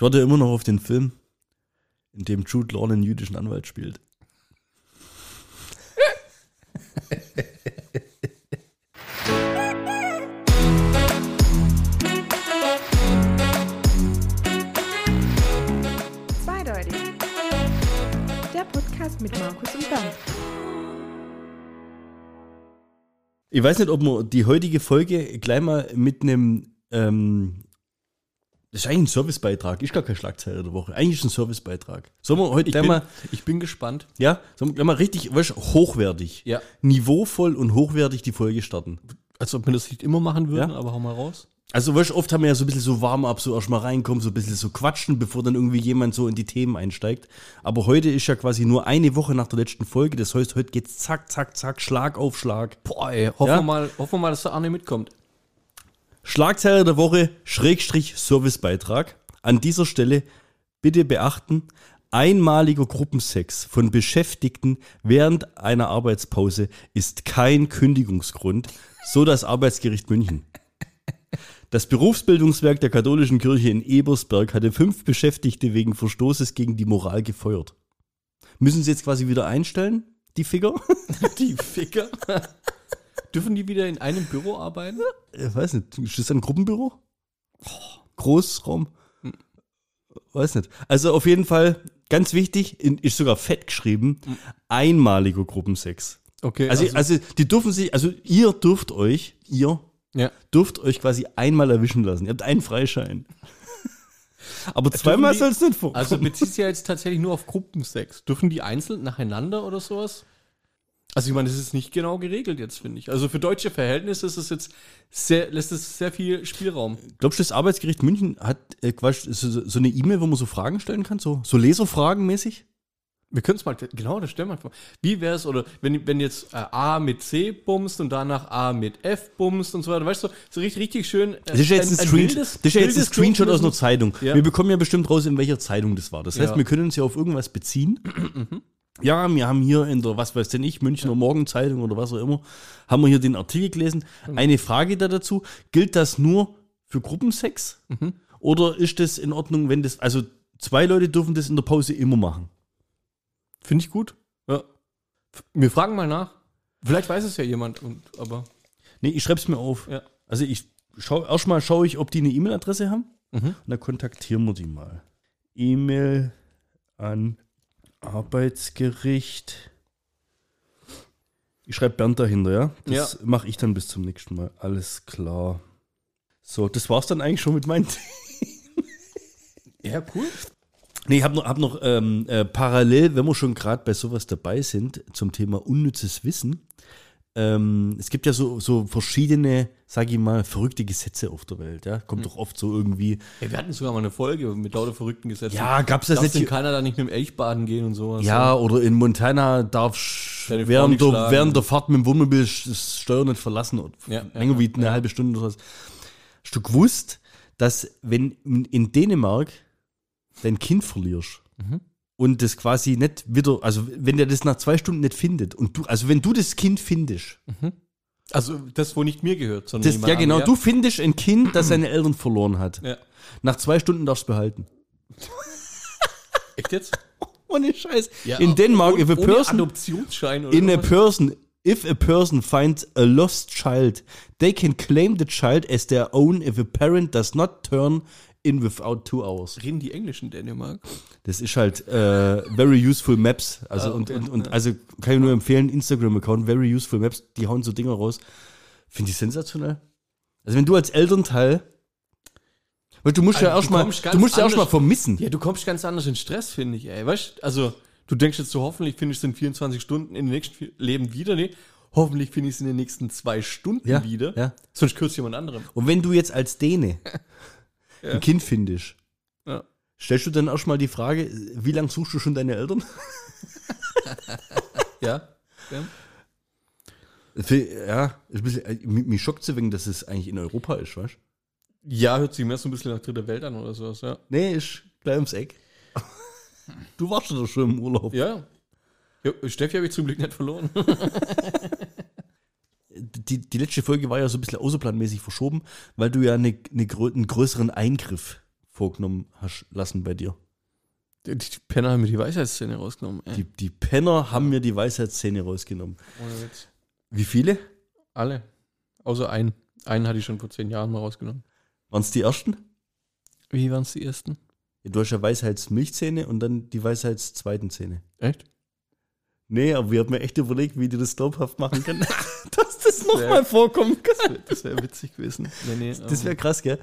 Ich warte immer noch auf den Film, in dem Jude Law einen jüdischen Anwalt spielt. Zweideutig. Der Podcast mit Markus und Bernd. Ich weiß nicht, ob wir die heutige Folge gleich mal mit einem, ähm, das ist eigentlich ein Servicebeitrag, ist gar kein Schlagzeile der Woche, eigentlich ist ein Servicebeitrag. Sollen wir heute Ich gleich bin, mal, ich bin gespannt. ja, sollen wir gleich mal richtig, weißt, du, hochwertig, Ja. niveauvoll und hochwertig die Folge starten? Als ob wir das nicht immer machen würden, Ja. aber hau mal raus. Also, weißt, du, oft haben wir ja so ein bisschen so warm ab, so erstmal reinkommen, so ein bisschen so quatschen, bevor dann irgendwie jemand so in die Themen einsteigt. Aber heute ist ja quasi nur eine Woche nach der letzten Folge. Das heißt, heute geht's zack, zack, zack, Schlag auf Schlag. Boah, ey, hoffen, Ja? wir mal, hoffen wir mal, dass der Arne mitkommt. Schlagzeile der Woche, Schrägstrich Servicebeitrag. An dieser Stelle bitte beachten, einmaliger Gruppensex von Beschäftigten während einer Arbeitspause ist kein Kündigungsgrund, so das Arbeitsgericht München. Das Berufsbildungswerk der katholischen Kirche in Ebersberg hatte fünf Beschäftigte wegen Verstoßes gegen die Moral gefeuert. Müssen sie jetzt quasi wieder einstellen, die Ficker? Die Ficker. Dürfen die wieder in einem Büro arbeiten? Ich weiß nicht, ist das ein Gruppenbüro? Großraum? Weiß nicht. Also auf jeden Fall, ganz wichtig, in- ist sogar fett geschrieben, einmaliger Gruppensex. Okay. Also, also die dürfen sich, also ihr dürft euch, ihr ja. dürft euch quasi einmal erwischen lassen. Ihr habt einen Freischein. Aber zweimal die- soll es nicht vorkommen. Also bezieht sich ja jetzt tatsächlich nur auf Gruppensex. Dürfen die einzeln nacheinander oder sowas? Also ich meine, das ist nicht genau geregelt jetzt, finde ich. Also für deutsche Verhältnisse ist es jetzt sehr, lässt es sehr viel Spielraum. Glaubst du, das Arbeitsgericht München hat äh, Quatsch, so, so eine E-Mail, wo man so Fragen stellen kann? So, so Leserfragen mäßig? Wir können es mal, genau, das stellen wir mal vor. Wie wäre es, oder wenn, wenn jetzt äh, A mit C bumst und danach A mit F bumst und so weiter, weißt du, so richtig, richtig schön. Äh, Das ist ja jetzt ein, Screenshot, das ist ja jetzt ein Screenshot aus einer Zeitung. Ja. Wir bekommen ja bestimmt raus, in welcher Zeitung das war. Das heißt, Ja. wir können uns ja auf irgendwas beziehen. Ja, wir haben hier in der, was weiß denn ich, Münchner Morgenzeitung oder was auch immer, haben wir hier den Artikel gelesen. Eine Frage da dazu. Gilt das nur für Gruppensex? Oder ist das in Ordnung, wenn das, also zwei Leute dürfen das in der Pause immer machen? Finde ich gut. Ja. Wir fragen mal nach. Vielleicht weiß es ja jemand, und, aber Nee, ich schreib's mir auf. ja. Also ich schau, erstmal schaue ich, ob die eine E-Mail-Adresse haben. Mhm. Und dann kontaktieren wir die mal. E-Mail an Arbeitsgericht. Ich schreibe Bernd dahinter, ja? Das Ja. mache ich dann bis zum nächsten Mal. Alles klar. So, das war's dann eigentlich schon mit meinen. Ja, cool. nee, ich habe noch, hab noch ähm, äh, parallel, wenn wir schon gerade bei sowas dabei sind, zum Thema unnützes Wissen. Ähm, es gibt ja so, so verschiedene, sag ich mal, verrückte Gesetze auf der Welt. Ja? Hm. Kommt doch oft so irgendwie. Ey, wir hatten sogar mal eine Folge mit lauter verrückten Gesetzen. Ja, gab's das Darf nicht? denn keiner da nicht mit dem Elchbaden gehen und sowas? Ja, oder in Montana darf während der, während der Fahrt mit dem Wohnmobil das Steuer nicht verlassen. Ja, länger ja, wie eine halbe Stunde oder sowas. Hast du gewusst, dass wenn in- in Dänemark dein Kind verlierst Mhm. Und das quasi nicht wieder, also wenn der das nach zwei Stunden nicht findet und du, also wenn du das Kind findest, Also das, wo nicht mir gehört, sondern das, ja genau, du findest ein Kind, das seine Eltern verloren hat. Ja. Nach zwei Stunden darfst du behalten. Echt jetzt? Ohne Scheiß. in Dänemark, if a ohne person Adoptionsschein oder in a was? person if a person finds a lost child they can claim the child as their own if a parent does not turn in without two hours Reden die Englisch in Dänemark? das ist halt äh, very useful maps also Ah, und, und, und also kann ich nur empfehlen Instagram Account very useful maps die hauen so Dinger raus finde ich sensationell also wenn du als Elternteil weil du musst ja Also, du erstmal du musst ja erstmal vermissen Ja, du kommst ganz anders in Stress, finde ich, ey. Weißt also du denkst jetzt so, hoffentlich finde ich es in 24 Stunden in den nächsten Leben wieder. Nee, hoffentlich finde ich es in den nächsten zwei Stunden Ja, wieder. ja. Sonst kürzt jemand anderem. und wenn du jetzt als Däne ein Kind findest Ja. Stellst du dann erstmal die Frage, wie lange suchst du schon deine Eltern? Ja. ja. Ja, bisschen, äh, mich mich schockt es wegen, dass es eigentlich in Europa ist, weißt du? Ja, hört sich mehr so ein bisschen nach dritter Welt an oder sowas, ja. Nee, ist gleich ums Eck. Du warst doch schon im Urlaub. Ja. ja Steffi habe ich zum Glück nicht verloren. Die, die letzte Folge war ja so ein bisschen außerplanmäßig verschoben, weil du ja eine, eine, einen größeren Eingriff vorgenommen hast lassen bei dir? Die, die Penner haben mir die Weisheitszähne rausgenommen. Ey. Die, die Penner haben mir die Weisheitszähne rausgenommen. Ohne Witz. Wie viele? Alle. Außer einen. Einen hatte ich schon vor zehn Jahren mal rausgenommen. Waren es die ersten? Wie waren es die ersten? Ja, du hast ja Weisheitsmilchzähne und dann die Weisheitszweiten Zähne. Echt? Nee, aber wir haben mir echt überlegt, wie du das glaubhaft machen kannst, dass das nochmal vorkommen kann. Das wäre wär witzig gewesen. Nee, nee, Das wäre ähm, krass, gell?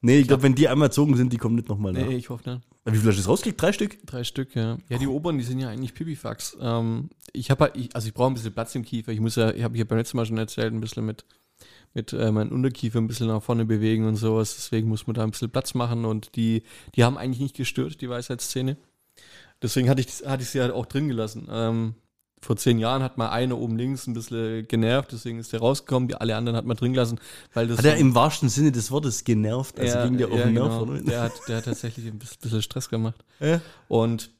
Nee, ich glaube, wenn die einmal gezogen sind, die kommen nicht nochmal nach. Nee, ich hoffe nicht. Wie viel hast du rausgekriegt? Drei Stück? Drei Stück, ja. Ja, die oberen, die sind ja eigentlich Pipifax. Ähm, ich habe halt, ich, also ich brauche ein bisschen Platz im Kiefer. Ich muss ja, ich habe hier beim letzten Mal schon erzählt, ein bisschen mit, mit äh, meinem Unterkiefer ein bisschen nach vorne bewegen und sowas. Deswegen muss man da ein bisschen Platz machen und die, die haben eigentlich nicht gestört, die Weisheitszähne. Deswegen hatte ich, hatte ich sie halt auch drin gelassen. Ähm, vor zehn Jahren hat mal eine oben links ein bisschen genervt, deswegen ist der rausgekommen. Die alle anderen hat man drin gelassen, weil das Hat er im wahrsten Sinne des Wortes genervt? Also ging der auf den Nerv, genau. oder? Der hat, der hat tatsächlich ein bis- bisschen Stress gemacht. Ja. Und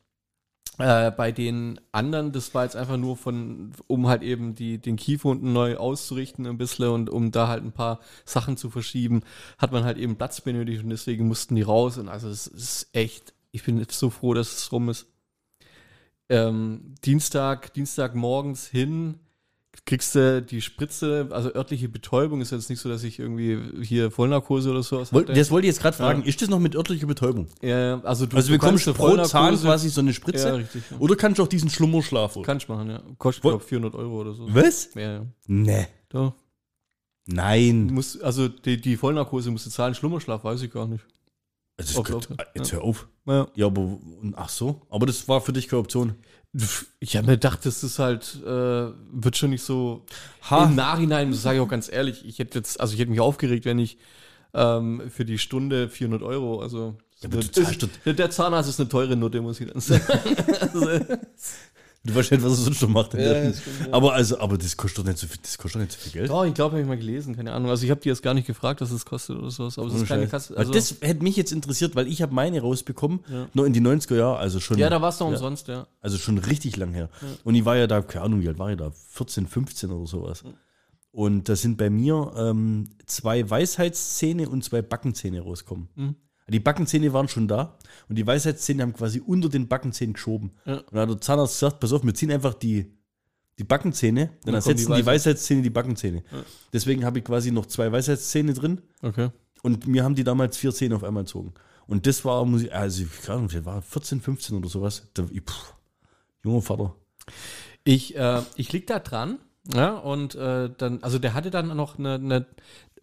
äh, bei den anderen, das war jetzt einfach nur von, um halt eben die, den Kiefer unten neu auszurichten ein bisschen und um da halt ein paar Sachen zu verschieben, hat man halt eben Platz benötigt und deswegen mussten die raus und also es ist echt, ich bin so froh, dass es rum ist. Ähm, Dienstag, Dienstag morgens hin, kriegst du die Spritze, also örtliche Betäubung ist jetzt nicht so, dass ich irgendwie hier Vollnarkose oder sowas hatte. Das wollte ich jetzt gerade fragen. Ja. ist das noch mit örtlicher Betäubung? Ja, also du, Also du bekommst du pro Zahn quasi so eine Spritze? Ja, richtig. Ja. Oder kannst du auch diesen Schlummerschlaf? holen? Kannst du machen, ja. Kostet, glaube 400 Euro oder so. Was? Ja, ja. Nee. Doch. Du Nein. musst, also die, die Vollnarkose musst du zahlen, Schlummerschlaf weiß ich gar nicht. Das ist gut. Jetzt ja. hör auf. Ja. Ja, aber ach so. Aber das war für dich keine Option. Ich habe mir gedacht, das ist halt, äh, wird schon nicht so. Ha. Im Nachhinein, das sage ich auch ganz ehrlich, ich hätte jetzt, also ich hätte mich aufgeregt, wenn ich ähm, für die Stunde 400 Euro, also Ja, doch- der, der Zahnarzt ist eine teure Note, muss ich dann sagen. Du weißt nicht, was er sonst noch macht. Ja, das stimmt, ja. aber also, aber das kostet doch nicht so viel, das kostet doch nicht so viel Geld. Doch, ich glaube, habe ich mal gelesen, keine Ahnung. Also ich habe die jetzt gar nicht gefragt, was es kostet oder sowas, aber es ist keine. Kasse. Also, das hätte mich jetzt interessiert, weil ich habe meine rausbekommen, Ja. noch in die 90er Jahre, also schon, ja, da war es doch Ja. umsonst, ja. also schon richtig lang her. Und ich war ja da, keine Ahnung, wie alt war ich da? 14, 15 oder sowas. Und da sind bei mir ähm, zwei Weisheitszähne und zwei Backenzähne rausgekommen. Mhm. Die Backenzähne waren schon da und die Weisheitszähne haben quasi unter den Backenzähnen geschoben. Ja. Und dann hat der Zahnarzt gesagt, pass auf, wir ziehen einfach die, die Backenzähne, dann, Dann ersetzen die, die Weisheitszähne die Backenzähne. Deswegen habe ich quasi noch zwei Weisheitszähne drin Okay. und mir haben die damals vier Zähne auf einmal gezogen. Und das war, muss ich, also, keine Ahnung, ich war 14, 15 oder sowas. Da, ich, pff, junger Vater. Ich, äh, ich lieg da dran, ja, und äh, dann, also der hatte dann noch eine, eine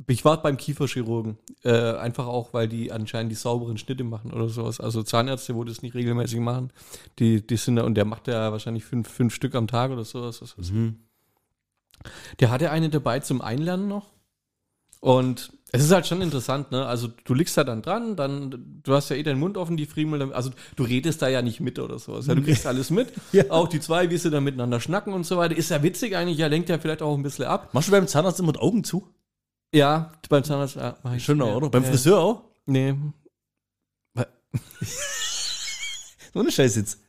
ich war beim Kieferchirurgen, äh, einfach auch, weil die anscheinend die sauberen Schnitte machen oder sowas. Also Zahnärzte, wo das nicht regelmäßig machen, die, die sind da, und der macht ja wahrscheinlich fünf, fünf Stück am Tag oder sowas. Mhm. Der hatte eine dabei zum Einlernen noch. Und es ist halt schon interessant, ne? Also du liegst da dann dran, dann, du hast ja eh deinen Mund offen, die Friemel, also du redest da ja nicht mit oder sowas. Ja, du kriegst alles mit. Ja. Auch die zwei, wie sie dann miteinander schnacken und so weiter. Ist ja witzig eigentlich, ja, lenkt ja vielleicht auch ein bisschen ab. Machst du beim Zahnarzt immer die Augen zu? Ja, beim Zahnarzt, ja, mach ich. Schon ja. oder? Beim ja. Friseur auch? Nee. So eine Scheiß jetzt.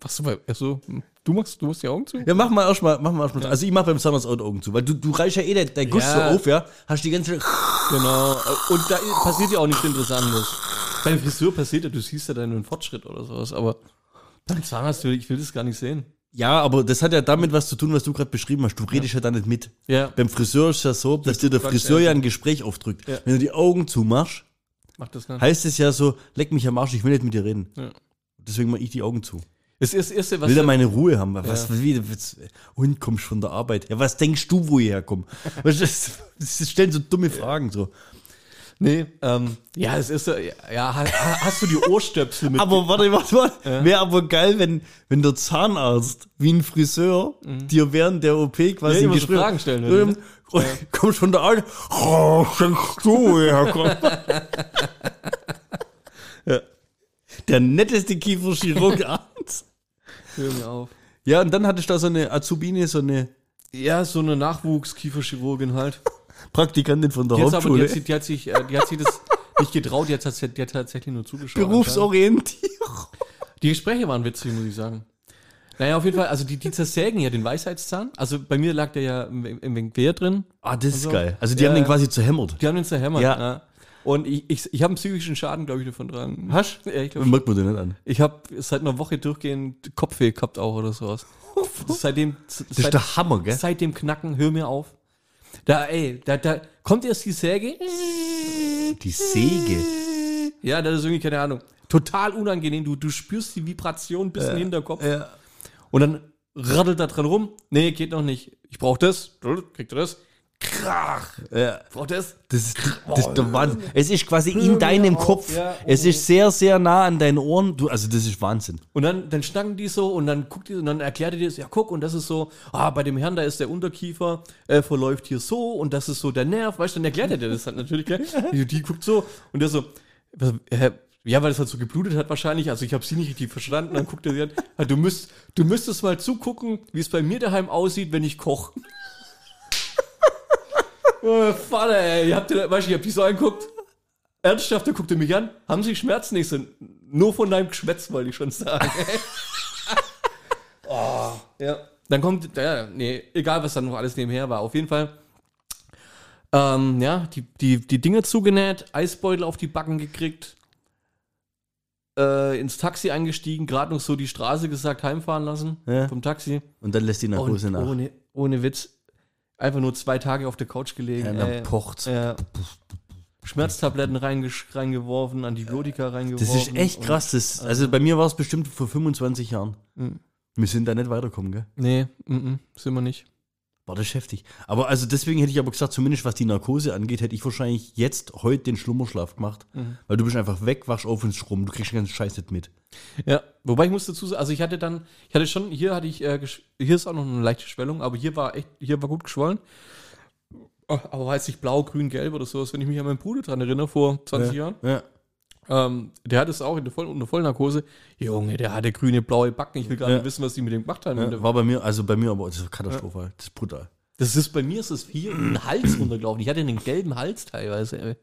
Was du bei, achso, du machst, du machst die Augen zu? Ja, mach mal erstmal, mach mal erstmal. Also ich mach beim Zahnarzt auch die Augen zu, weil du, du reichst ja eh dein, dein Guss Ja. so auf, ja? Hast die ganze Genau. Und da passiert ja auch nichts Interessantes. Beim Friseur passiert ja, du siehst ja deinen Fortschritt oder sowas, aber beim Zahnarzt, will- ich will das gar nicht sehen. Ja, aber das hat ja damit was zu tun, was du gerade beschrieben hast. Du redest ja da nicht mit. Ja, Beim Friseur ist ja so, dass dir der Friseur ja ein Gespräch aufdrückt. Ja. Wenn du die Augen zumachst, mach das heißt es ja so, leck mich am Arsch, ich will nicht mit dir reden. Ja. Deswegen mache ich die Augen zu. Das ist Erste, was Will du- meine Ruhe haben? Was, Ja. wie, was, und kommst von der Arbeit. Ja, was denkst du, wo ich herkomme? Das, das stellen so dumme Fragen so. Nee, ähm, ja, das ist ja, ha- ha- hast du die Ohrstöpsel mit? Aber warte, warte, warte. Wäre aber geil, wenn, wenn der Zahnarzt wie ein Friseur dir während der OP quasi Mhm. Ja, immer so Gespräch Fragen stellen würde, Ähm, Kommst von der Arbeit. Oh, denkst du, wo ich herkomme? ja. Der netteste Kieferchirurg. Hör mir auf. Ja, und dann hatte ich da so eine Azubine, so eine Ja, so eine Nachwuchskieferchirurgin halt. Praktikantin von der Die, hat's aber, die, Hauptschule. hat, sich- die, hat sich, äh, die hat sich das nicht getraut, die hat, die hat tatsächlich nur zugeschaut. Berufsorientierung. Die Gespräche waren witzig, muss ich sagen. Naja, auf jeden Fall, also die, die zersägen ja den Weisheitszahn. Also bei mir lag der ja im, im Quer drin. Ah, das ist so. geil. Also die Ja, haben den quasi zerhämmert. Die haben den zerhämmert. Ja. Ja. Und ich, ich, ich habe einen psychischen Schaden, glaube ich, davon dran. Hast Ja, ich du? glaube, Merkt man dir nicht an. ich habe seit einer Woche durchgehend Kopfweh gehabt auch oder sowas. Seitdem, Das ist der Hammer, gell? seit dem Knacken, hör mir auf. Da, ey, da, da kommt erst die Säge. Die Säge. Ja, das ist irgendwie, keine Ahnung. Total unangenehm. Du, du spürst die Vibration bis in den Hinterkopf. Ja. Und dann raddelt da dran rum. Nee, geht noch nicht. Ich brauch das. Kriegt ihr das? Krach. Ja. Braucht das? Das ist, das ist der Wahnsinn. Es ist quasi in deinem Kopf. ja. Es ist sehr, sehr nah an deinen Ohren. Du, also das ist Wahnsinn. Und dann, dann schnacken die so und dann guckt die und dann erklärt die das, ja guck, und das ist so, ah, bei dem Herrn, da ist der Unterkiefer, äh, verläuft hier so und das ist so der Nerv, weißt du, dann erklärt er dir das halt natürlich, gell? Die, die guckt so und der so, hä, ja, weil das halt so geblutet hat wahrscheinlich, also ich habe sie nicht richtig verstanden, dann guckt er sie an, ah, du, müsst, du müsstest mal zugucken, wie es bei mir daheim aussieht, wenn ich koche. Oh, Vater, ey, ihr habt, ihr- weißt du, ich hab die so angeguckt, ernsthaft, der guckte mich an, haben sie Schmerzen? Ich so, nur von deinem Geschwätz, wollte ich schon sagen. oh, ja. Dann kommt, ja, nee, egal was dann noch alles nebenher war, auf jeden Fall. Ähm, ja, die, die, die Dinge zugenäht, Eisbeutel auf die Backen gekriegt, äh, ins Taxi eingestiegen, gerade noch so die Straße gesagt, heimfahren lassen Ja. vom Taxi. Und dann lässt die Narkose Und nach. ohne, ohne Witz, einfach nur zwei Tage auf der Couch gelegen. Ja, dann pocht's. Ja. Schmerztabletten reingesch- reingeworfen, Antibiotika reingeworfen. Das ist echt krass. Das, also bei mir war es bestimmt vor 25 Jahren. Mhm. Wir sind da nicht weitergekommen, gell? Nee, mm, sind wir nicht. War das heftig. Aber also deswegen hätte ich aber gesagt, zumindest was die Narkose angeht, hätte ich wahrscheinlich jetzt heute den Schlummerschlaf gemacht. Mhm. Weil du bist einfach weg, wachst auf ins Strom, du kriegst den ganzen Scheiß nicht mit. Ja, wobei ich muss dazu sagen, also ich hatte dann, ich hatte schon, hier hatte ich, äh, hier ist auch noch eine leichte Schwellung, aber hier war echt, hier war gut geschwollen. Aber jetzt nicht blau, grün, gelb oder sowas, wenn ich mich an meinen Bruder dran erinnere, vor 20 Jahren. Ja. Ähm, der hat es auch in der Voll unter Vollnarkose. Junge, der hatte grüne, blaue Backen. Ich will gar Ja. nicht wissen, was die mit dem gemacht haben. Ja, war bei mir, also bei mir aber, das ist katastrophal. Das ist brutal. Das ist bei mir ist es hier in den Hals runtergelaufen. Ich hatte einen gelben Hals teilweise. ey.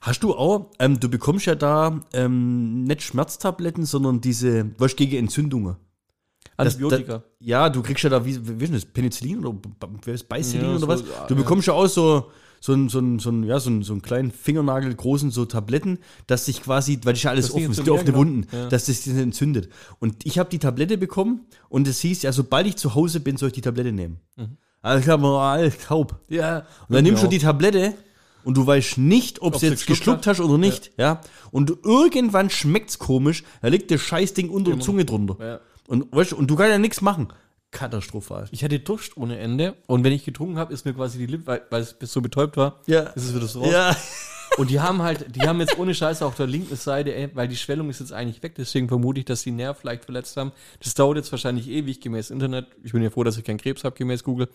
Hast du auch, ähm, du bekommst ja da ähm, nicht Schmerztabletten, sondern diese, was gegen Entzündungen. Das- Antibiotika. Da, ja, du kriegst ja da, wie, wie ist das, Penicillin oder B- wer ist Bicillin Ja, oder so, was? ja, Du ja. bekommst ja auch so, so, ein, so, ein, so, ein, ja, so, ein, so einen kleinen Fingernagel großen so Tabletten, dass sich quasi, weil das ist ja alles Das offen, es sind ja offene ja, Wunden, genau. Ja. dass das entzündet. Und ich habe die Tablette bekommen und es hieß, ja, sobald ich zu Hause bin, soll ich die Tablette nehmen. Mhm. Also ich habe alles taub. ja. Und dann nimmst du Genau. die Tablette und du weißt nicht, ob Ob sie jetzt geschluckt hast oder nicht. Ja. Und du, irgendwann schmeckt's komisch, da liegt das Scheißding unter der Zunge drunter. Ja. Und, weißt, du, und du kannst ja nichts machen. Katastrophal. Ich hatte Durst ohne Ende und wenn ich getrunken habe, ist mir quasi die Lippe, weil, weil es bis so betäubt war, Ja. ist es wieder so raus. Ja. Und die haben halt, die haben jetzt ohne Scheiße auf der linken Seite, ey, weil die Schwellung ist jetzt eigentlich weg, deswegen vermute ich, dass die Nerv vielleicht verletzt haben. Das dauert jetzt wahrscheinlich ewig gemäß Internet. Ich bin ja froh, dass ich keinen Krebs habe gemäß Google.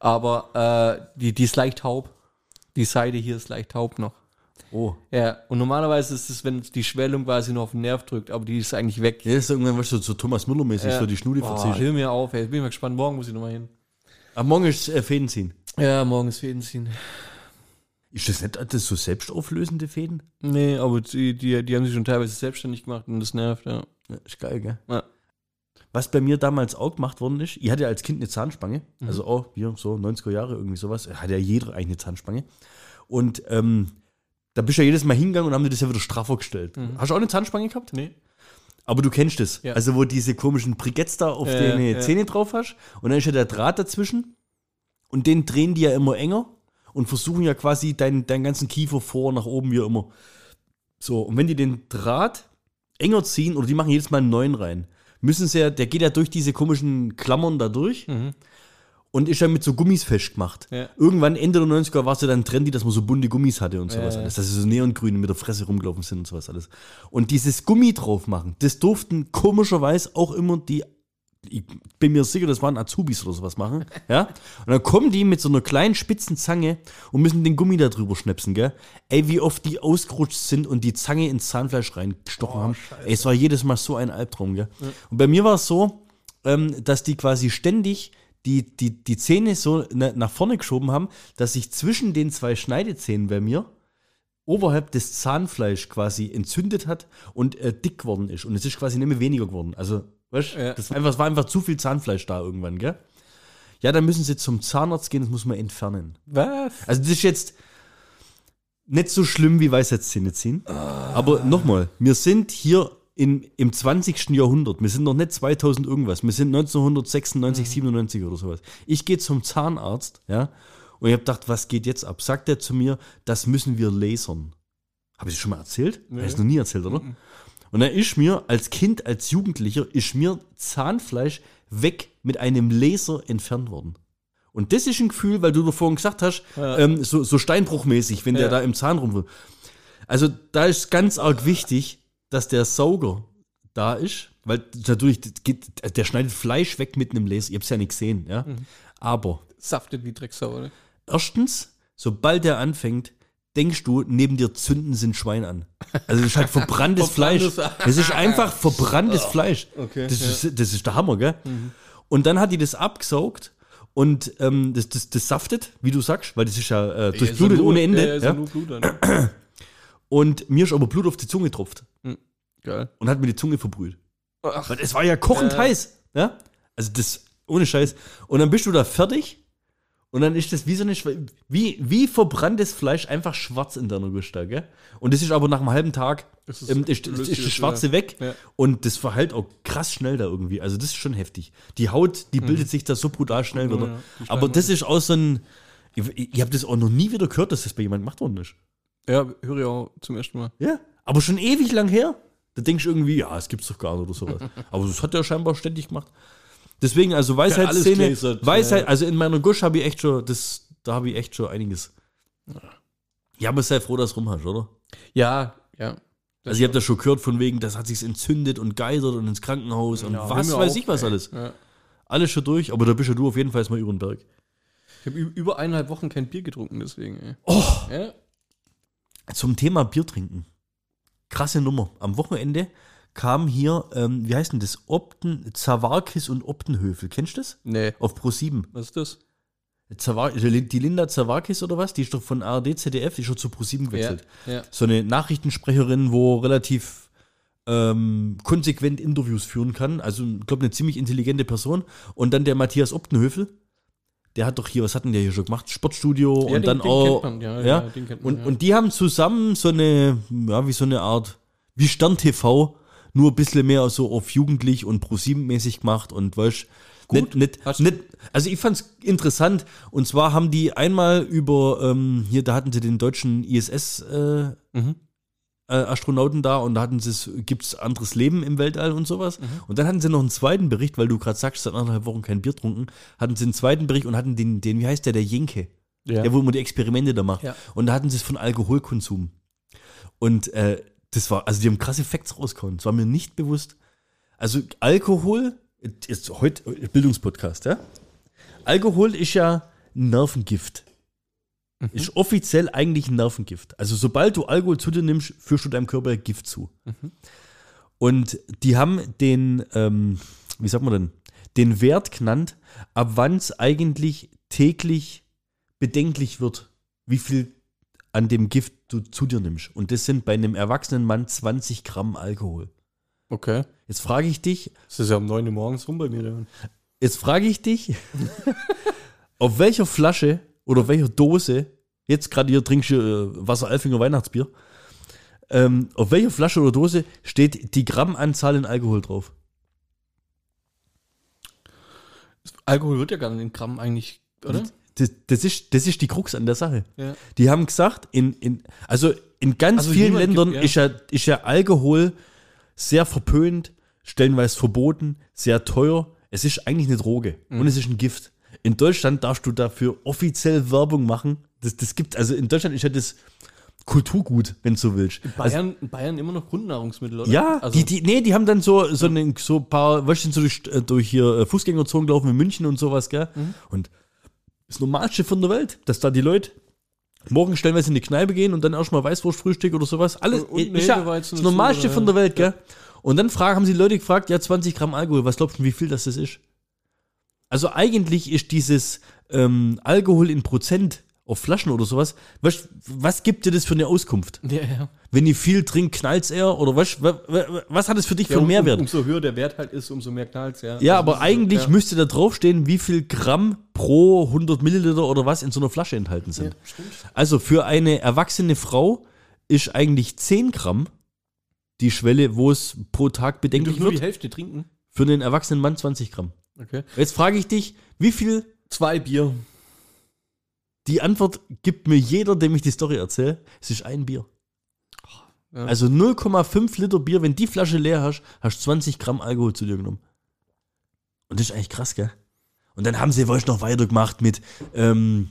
Aber äh, die, die ist leicht taub. Die Seite hier ist leicht taub noch. Oh. Ja, und normalerweise ist es, wenn die Schwellung quasi noch auf den Nerv drückt, aber die ist eigentlich weg. Ja, das ist irgendwann, weißt du, so Thomas Müller-mäßig, so die Schnude verziehst. hör mir auf, ey. Bin ich mal gespannt. Morgen muss ich nochmal hin. Am Morgen ist äh, Fäden ziehen. Ja, morgen ist Fäden ziehen. Ist das nicht das so selbstauflösende Fäden? Nee, aber die, die, die haben sich schon teilweise selbstständig gemacht und das nervt, ja. Ja, ist geil, gell? Ja. Was bei mir damals auch gemacht worden ist, ich hatte ja als Kind eine Zahnspange, Mhm. also auch hier so 90er Jahre irgendwie sowas, hat ja jeder eigentlich eine Zahnspange. Und ähm, da bist du ja jedes Mal hingegangen und haben dir das ja wieder straffer gestellt. Hast du auch eine Zahnspange gehabt? Nee. Aber du kennst es. Ja. Also, wo diese komischen Briketts da auf Ja, deine ja. Zähne drauf hast und dann ist ja der Draht dazwischen und den drehen die ja immer enger und versuchen ja quasi deinen, deinen ganzen Kiefer vor, nach oben, wie immer. So, und wenn die den Draht enger ziehen oder die machen jedes Mal einen neuen rein, müssen sie ja, der geht ja durch diese komischen Klammern da durch und ist ja mit so Gummis festgemacht. Ja. Irgendwann Ende der 90er war es ja dann trendy, dass man so bunte Gummis hatte und sowas Ja, ja. alles. Dass sie so neongrün mit der Fresse rumgelaufen sind und sowas alles. Und dieses Gummi drauf machen, das durften komischerweise auch immer die, ich bin mir sicher, das waren Azubis oder sowas machen, ja. Und dann kommen die mit so einer kleinen spitzen Zange und müssen den Gummi da drüber schnipsen, gell. Ey, wie oft die ausgerutscht sind und die Zange ins Zahnfleisch reingestochen haben. Ey, es war jedes Mal so ein Albtraum, gell. Und bei mir war es so, ähm, dass die quasi ständig die, die, die Zähne so na- nach vorne geschoben haben, dass sich zwischen den zwei Schneidezähnen bei mir oberhalb des Zahnfleisch quasi entzündet hat und äh, dick geworden ist. Und es ist quasi nicht mehr weniger geworden. Also, weißt Ja. das war einfach, es war einfach zu viel Zahnfleisch da irgendwann, gell? Ja, dann müssen sie zum Zahnarzt gehen, das muss man entfernen. Was? Also das ist jetzt, nicht so schlimm wie Weisheitszähne ziehen. Aber nochmal, wir sind hier in, im 20. Jahrhundert. Wir sind noch nicht 2000 irgendwas. Wir sind 1996, 97 oder sowas. Ich gehe zum Zahnarzt, ja, und ich habe gedacht, was geht jetzt ab? Sagt er zu mir, das müssen wir lasern. Habe ich das schon mal erzählt? Nee. Habe ich noch nie erzählt, oder? Und dann ist mir als Kind, als Jugendlicher, ist mir Zahnfleisch weg mit einem Laser entfernt worden. Und das ist ein Gefühl, weil du da vorhin gesagt hast, Ja. ähm, so, so steinbruchmäßig, wenn der Ja. da im Zahn rum Also da ist ganz arg wichtig, dass der Sauger da ist, weil geht, der schneidet Fleisch weg mit einem Laser. Ich hab's ja nicht gesehen, ja. Mhm. Aber Saftet wie Drecksau, oder? erstens, sobald der anfängt, denkst du, neben dir zünden sind Schwein an. Also das ist halt verbranntes Fleisch. Es ist einfach verbranntes Fleisch. okay, Das, ja. Mhm. ist, das ist der Hammer, gell? Und dann hat die das abgesaugt und ähm, das, das, das saftet, wie du sagst, weil das ist ja äh, durchblutet ohne Ende. Ja, ist Ja, ja nur Blut dann. Und mir ist aber Blut auf die Zunge getropft Geil. und hat mir die Zunge verbrüht. Ach, Weil es war ja kochend Ja. heiß. Ja? Also das, ohne Scheiß. Und dann bist du da fertig und dann ist das wie so eine, wie, wie verbranntes Fleisch einfach schwarz in deiner Gusta, gell? Und das ist aber nach einem halben Tag, Das ist, ist- ähm, ist, ist, das Schwarze wieder. weg Ja. und das verhält auch krass schnell da irgendwie. Also das ist schon heftig. Die Haut, die bildet sich da so brutal schnell wieder. Mhm. ja, aber das ist auch so ein, ich, ich habe das auch noch nie wieder gehört, dass das bei jemandem gemacht worden ist. Ja, höre ich auch zum ersten Mal. Ja, aber schon ewig lang her. Da denkst du irgendwie, ja, es gibt's doch gar nicht oder sowas. aber das hat er scheinbar ständig gemacht. Deswegen, also Weisheitsszene, gläsert, Weisheit, ja. also in meiner Gusch habe ich echt schon, das, da habe ich echt schon einiges. Ja, aber sei froh, dass du rum hast, oder? Ja, ja. Also ich habe das schon gehört von wegen, das hat sich entzündet und geisert und ins Krankenhaus und Ja, was weiß auch, ich was ey. alles. Ja. Alles schon durch, aber da bist ja du auf jeden Fall mal über den Berg. Ich habe über eineinhalb Wochen kein Bier getrunken, deswegen. Ey. Oh, Ja. Zum Thema Bier trinken. Krasse Nummer. Am Wochenende kam hier, ähm, wie heißt denn das? Opten, Zawarkis und Optenhöfel. Kennst du das? Nee. Auf Pro 7. Was ist das? Zawar die Linda Zawakis oder was? Die ist doch von ARD, ZDF, die ist schon zu Pro7 gewechselt. Ja. So eine Nachrichtensprecherin, wo relativ ähm, konsequent Interviews führen kann. Also, ich glaube, eine ziemlich intelligente Person. Und dann der Matthias Optenhöfel. Der hat doch hier, was hat denn der hier schon gemacht? Sportstudio Ja, und den- dann den auch. man, ja, ja, ja, den kennt man, und, ja. und die haben zusammen so eine, ja, wie so eine Art, wie Stern TV, nur ein bisschen mehr so auf jugendlich und Pro7-mäßig gemacht und weißt Gut. nicht, nicht, nicht, also ich fand's interessant und zwar haben die einmal über, ähm, hier, da hatten sie den deutschen ISS äh, Mhm. Äh, Astronauten da und da hatten sie es, gibt's anderes Leben im Weltall und sowas. Und dann hatten sie noch einen zweiten Bericht, weil du gerade sagst, seit anderthalb Wochen kein Bier trunken, hatten sie einen zweiten Bericht und hatten den, den wie heißt der, der Jenke, Ja. der wo immer die Experimente da macht. Ja. Und da hatten sie es von Alkoholkonsum. Und äh, das war, also die haben krasse Facts rausgehauen. Das war mir nicht bewusst. Also Alkohol, ist heute Bildungspodcast, ja? Alkohol ist ja ein Nervengift. Ist offiziell eigentlich ein Nervengift. Also sobald du Alkohol zu dir nimmst, führst du deinem Körper Gift zu. Und die haben den, ähm, wie sagt man denn, den Wert genannt, ab wann es eigentlich täglich bedenklich wird, wie viel an dem Gift du zu dir nimmst. Und das sind bei einem erwachsenen Mann 20 Gramm Alkohol. Okay. Jetzt frage ich dich, Das ist ja um 9 Uhr morgens rum bei mir. Dann. jetzt frage ich dich, auf welcher Flasche oder welcher Dose, jetzt gerade hier trinkst du äh, Wasser Alfinger Weihnachtsbier, ähm, auf welcher Flasche oder Dose steht die Grammanzahl in Alkohol drauf? Alkohol wird ja gar nicht in Gramm eigentlich, oder? Das, das, ist, das ist die Krux an der Sache. Ja. Die haben gesagt, in, in, also in ganz Also vielen Ländern gibt- ja. ist, ja, ist ja Alkohol sehr verpönt, stellenweise verboten, sehr teuer. Es ist eigentlich eine Droge Mhm. und es ist ein Gift. In Deutschland darfst du dafür offiziell Werbung machen. Das, das gibt, also in Deutschland ist ja das Kulturgut, wenn du so willst. Also, Bayern, Bayern immer noch Grundnahrungsmittel, oder? ja, also, die, die, nee, die haben dann so, so, ein so paar, weißt du, so durch, äh, durch hier äh, Fußgängerzonen gelaufen in München und sowas, gell? Mhm. Und das Normalste von der Welt, dass da die Leute morgen stellenweise in die Kneipe gehen und dann erstmal Weißwurstfrühstück oder sowas. Alles Und- und ist ja das Normalste von der Welt, gell? Und dann fragen, haben sie Leute gefragt, ja, 20 Gramm Alkohol, was glaubst du, wie viel das, das ist? Also eigentlich ist dieses ähm, Alkohol in Prozent auf Flaschen oder sowas, was, was gibt dir das für eine Auskunft? Ja, ja. Wenn ich viel trinke, knallt's eher? Oder was, was, was hat es für dich für Ja, einen um- Mehrwert? Umso höher der Wert halt ist, umso mehr knallt ja. Ja, Also aber ist so- eigentlich ja. müsste da draufstehen, wie viel Gramm pro 100 Milliliter oder was in so einer Flasche enthalten sind. Ja, stimmt. Also für eine erwachsene Frau ist eigentlich 10 Gramm die Schwelle, wo es pro Tag bedenklich dürfen nur die wird. Hälfte trinken. Für einen erwachsenen Mann 20 Gramm. Okay. Jetzt frage ich dich, wie viel Zwei Bier. Die Antwort gibt mir jeder, dem ich die Story erzähle. Es ist ein Bier. Ja. Also 0,5 Liter Bier, wenn die Flasche leer hast, hast du 20 Gramm Alkohol zu dir genommen. Und das ist eigentlich krass, gell? Und dann haben sie du, noch weitergemacht mit ähm,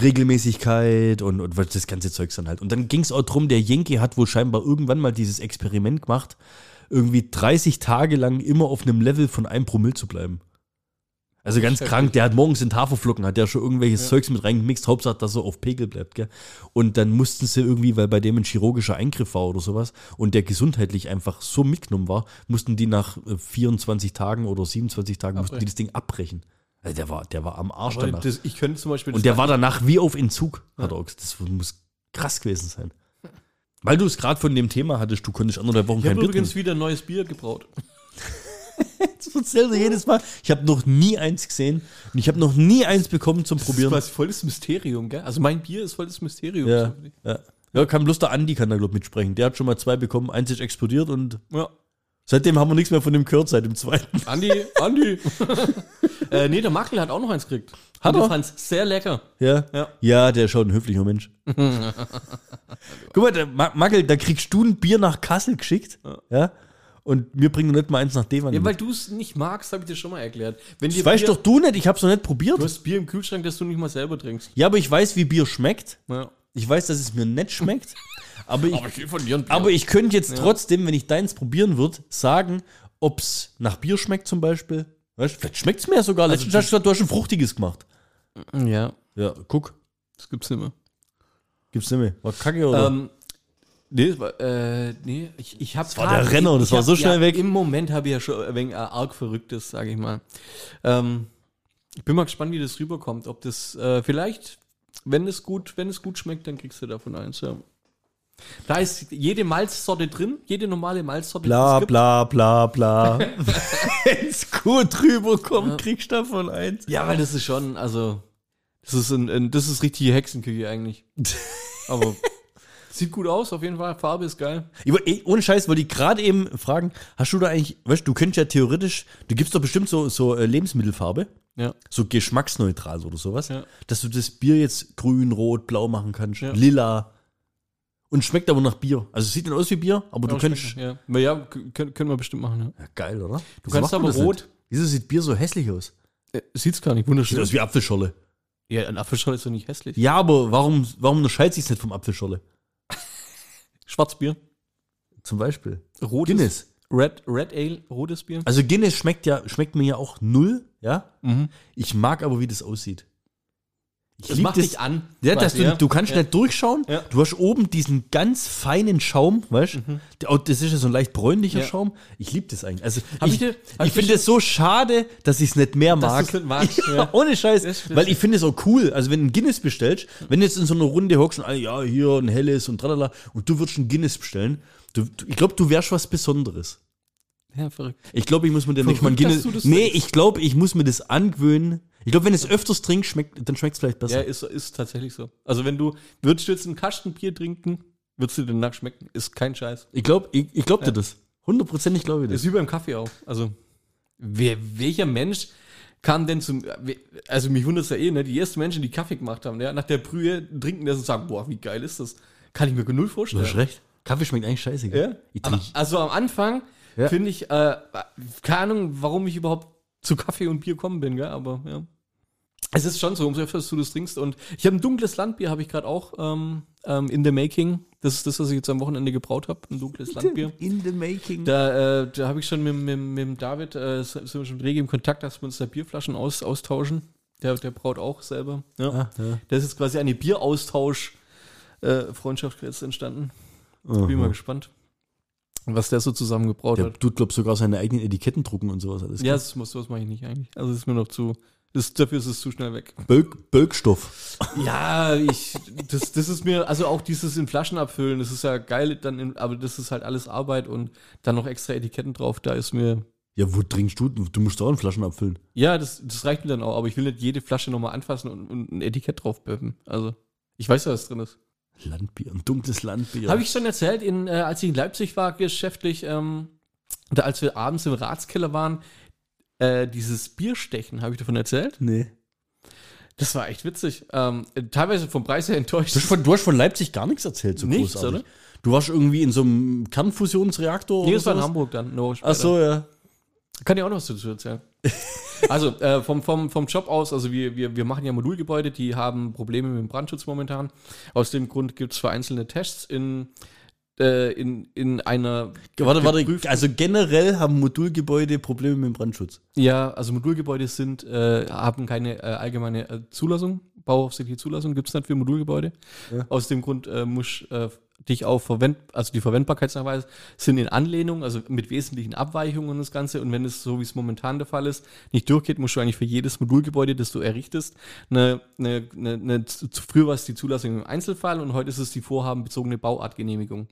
Regelmäßigkeit und, und das ganze Zeugs dann halt. Und dann ging es auch drum, der Jenke hat wohl scheinbar irgendwann mal dieses Experiment gemacht, irgendwie 30 Tage lang immer auf einem Level von 1 Promille zu bleiben. Also ganz krank, der hat morgens in Haferflocken, hat der schon irgendwelches Ja. Zeugs mit reingemixt, Hauptsache, dass er auf Pegel bleibt, gell? Und dann mussten sie irgendwie, weil bei dem ein chirurgischer Eingriff war oder sowas und der gesundheitlich einfach so mitgenommen war, mussten die nach äh, 24 Tagen oder 27 Tagen mussten die das Ding abbrechen. Also der war, der war am Arsch Aber danach. das, ich könnte zum Beispiel. und der war danach wie auf Entzug, hat er auch gesagt. Das muss krass gewesen sein. Weil du es gerade von dem Thema hattest, du konntest anderthalb Wochen Ich kein habe Bier übrigens trinken. wieder ein neues Bier gebraut. Das erzählst du jedes Mal. Ich habe noch nie eins gesehen und ich habe noch nie eins bekommen zum Das Probieren. ist quasi voll das Mysterium, gell? Also mein Bier ist voll das Mysterium. Ja, ja. ja, kann bloß der Andi kann da, glaube mitsprechen. Der hat schon mal zwei bekommen, eins ist explodiert und ja. seitdem haben wir nichts mehr von dem gehört, seit dem zweiten. Andi, Andi. äh, nee, der Makler hat auch noch eins gekriegt. Hat er? fand's sehr lecker. Ja? Ja. Ja, der ist schon ein höflicher Mensch. Guck mal, der Ma- Magel, da kriegst du ein Bier nach Kassel geschickt. Ja. Und wir bringen nicht mal eins nach Devan. Ja, mit. weil du es nicht magst, habe ich dir schon mal erklärt. Wenn das weißt Bier, doch du nicht, ich hab's noch nicht probiert. Du hast Bier im Kühlschrank, das du nicht mal selber trinkst. Ja, aber ich weiß, wie Bier schmeckt. Ja. Ich weiß, dass es mir nicht schmeckt. aber, ich, ein Bier. aber ich könnte jetzt trotzdem, wenn ich deins probieren würde, sagen, ob's nach Bier schmeckt zum Beispiel. Weißt, du, vielleicht schmeckt's mir ja sogar. Letztens hast du hast ein fruchtiges gemacht. ja, Ja, guck. das gibt's nicht mehr. Gibt's nicht mehr. War kacke oder? Ähm, nee, das war, äh, nee, ich, ich habe. Das war der Renner, das war so schnell weg. Im Moment habe ich ja schon ein wenig äh, arg Verrücktes, sage ich mal. Ähm, ich bin mal gespannt, wie das rüberkommt. Ob das äh, vielleicht, wenn es gut, wenn es gut schmeckt, dann kriegst du davon eins. Ja. Da ist jede Malzsorte drin, jede normale Malzsorte. Bla bla bla bla. Wenn's gut rüberkommt, kriegst du davon eins. Ja, weil das ist schon, also, das ist ein, ein das ist richtige Hexenküche eigentlich. Aber sieht gut aus, auf jeden Fall. Farbe ist geil. Ich, ey, ohne Scheiß, wollte ich gerade eben fragen, hast du da eigentlich, weißt du, du könntest ja theoretisch, du gibst doch bestimmt so, so äh, Lebensmittelfarbe, Ja. so geschmacksneutral oder sowas, Ja. dass du das Bier jetzt grün, rot, blau machen kannst, Ja. lila und schmeckt aber nach Bier. Also es sieht dann aus wie Bier, aber du könntest, Ja, ja können, können wir bestimmt machen, ja. ja, geil, oder? Du kannst aber rot. Wieso sieht Bier so hässlich aus? Äh, sieht's gar nicht Sieht wunderschön aus wie Apfelscholle. Ja, ein Apfelschorle ist doch nicht hässlich. Ja, aber warum, warum unterscheidet sich nicht vom Apfelscholle? Schwarzbier. Zum Beispiel. Rotes. Guinness. Red, Red Ale, rotes Bier. Also Guinness schmeckt ja, schmeckt mir ja auch null, ja. Mhm. Ich mag aber, wie das aussieht. Ich Das macht dich an. Ja, dass du, du kannst ja. nicht durchschauen. Ja. Du hast oben diesen ganz feinen Schaum, weißt du? Das ist ja so ein leicht bräunlicher. Schaum. Ich liebe das eigentlich. Also, Hab ich, ich ich finde es so schade, dass ich es nicht mehr Dass mag. du's nicht magst. Ohne Scheiß. Das weil ich finde es auch cool. Also, wenn du ein Guinness bestellst, wenn du jetzt in so einer Runde hockst und alle, ja, hier ein helles und tralala, und du würdest ein Guinness bestellen, du, du, ich glaube, du wärst was Besonderes. Ja, verrückt. Ich glaube, ich muss mir dann nicht mal ein Verrückt, dass Guinness. das Nee, ich glaube, ich muss mir das angewöhnen. Ich glaube, wenn du es öfters trinkst, schmeckt, dann schmeckt es vielleicht besser. Ja, ist, ist tatsächlich so. Also wenn du, würdest du jetzt einen Kasten Bier trinken, würdest du danach schmecken. Ist kein Scheiß. Ich glaube ich, ich glaub dir Ja. das. Hundertprozentig glaube ich Das das. ist wie beim Kaffee auch. Also, wer, welcher Mensch kam denn zum, also mich wundert es ja eh, ne? Die ersten Menschen, die Kaffee gemacht haben, ja, nach der Brühe trinken das und sagen, boah, wie geil ist das? Kann ich mir null Du vorstellen. hast recht. Kaffee schmeckt eigentlich scheiße. gell? Ja? Aber, also am Anfang Ja. finde ich, äh, keine Ahnung, warum ich überhaupt zu Kaffee und Bier kommen bin, gell? aber ja. Es ist schon so, umso öfter du das trinkst. Und ich habe ein dunkles Landbier, habe ich gerade auch ähm, ähm, in the making. Das ist das, was ich jetzt am Wochenende gebraut habe, ein dunkles Landbier. in the making. Da, äh, da habe ich schon mit, mit, mit dem David, äh, sind wir schon rege im Kontakt, dass wir uns da Bierflaschen aus, austauschen. Der, der braut auch selber. Ja. Ah, ja. Da ist jetzt quasi eine Bieraustausch-Freundschaft jetzt entstanden. Bin mal gespannt. was der so zusammengebraut Der hat. tut, glaub sogar seine eigenen Etiketten drucken und sowas alles. Ja, das, muss- sowas mache ich nicht eigentlich. Also das ist mir noch zu. Das, dafür ist es zu schnell weg. Bölk, Bölkstoff. Ja, ich, das, das ist mir, also auch dieses in Flaschen abfüllen, das ist ja geil, dann in, aber das ist halt alles Arbeit und dann noch extra Etiketten drauf, da ist mir, Ja, wo trinkst du? Du musst auch in Flaschen abfüllen. ja, das, das reicht mir dann auch, aber ich will nicht jede Flasche nochmal anfassen und, und ein Etikett drauf böppen. Also, ich weiß ja, was drin ist. Landbier, ein dunkles Landbier. Habe ich schon erzählt, in, äh, als ich in Leipzig war, geschäftlich, ähm, da, als wir abends im Ratskeller waren, äh, dieses Bierstechen, habe ich davon erzählt? Nee. Das war echt witzig. Ähm, teilweise vom Preis her enttäuscht. Du hast, von, du hast von Leipzig gar nichts erzählt, so Nichts, großartig. oder? Du warst irgendwie in so einem Kernfusionsreaktor Nee, das war in? Hamburg dann. No, Ach so, ja. Kann ich auch noch was dazu erzählen. also äh, vom, vom, vom Job aus, also wir, wir, wir machen ja Modulgebäude, die haben Probleme mit dem Brandschutz momentan. Aus dem Grund gibt es vereinzelte Tests in, äh, in, in einer Warte, warte, also generell haben Modulgebäude Probleme mit dem Brandschutz. Ja, also Modulgebäude sind, äh, haben keine äh, allgemeine äh, Zulassung, bauaufsichtliche Zulassung gibt es nicht für Modulgebäude. Ja. Aus dem Grund äh, muss dich auch verwend, also die Verwendbarkeitsnachweise sind in Anlehnung, also mit wesentlichen Abweichungen und das Ganze. Und wenn es so wie es momentan der Fall ist, nicht durchgeht, musst du eigentlich für jedes Modulgebäude, das du errichtest, eine, eine, eine, eine zu- früher war es die Zulassung im Einzelfall und heute ist es die vorhabenbezogene Bauartgenehmigung.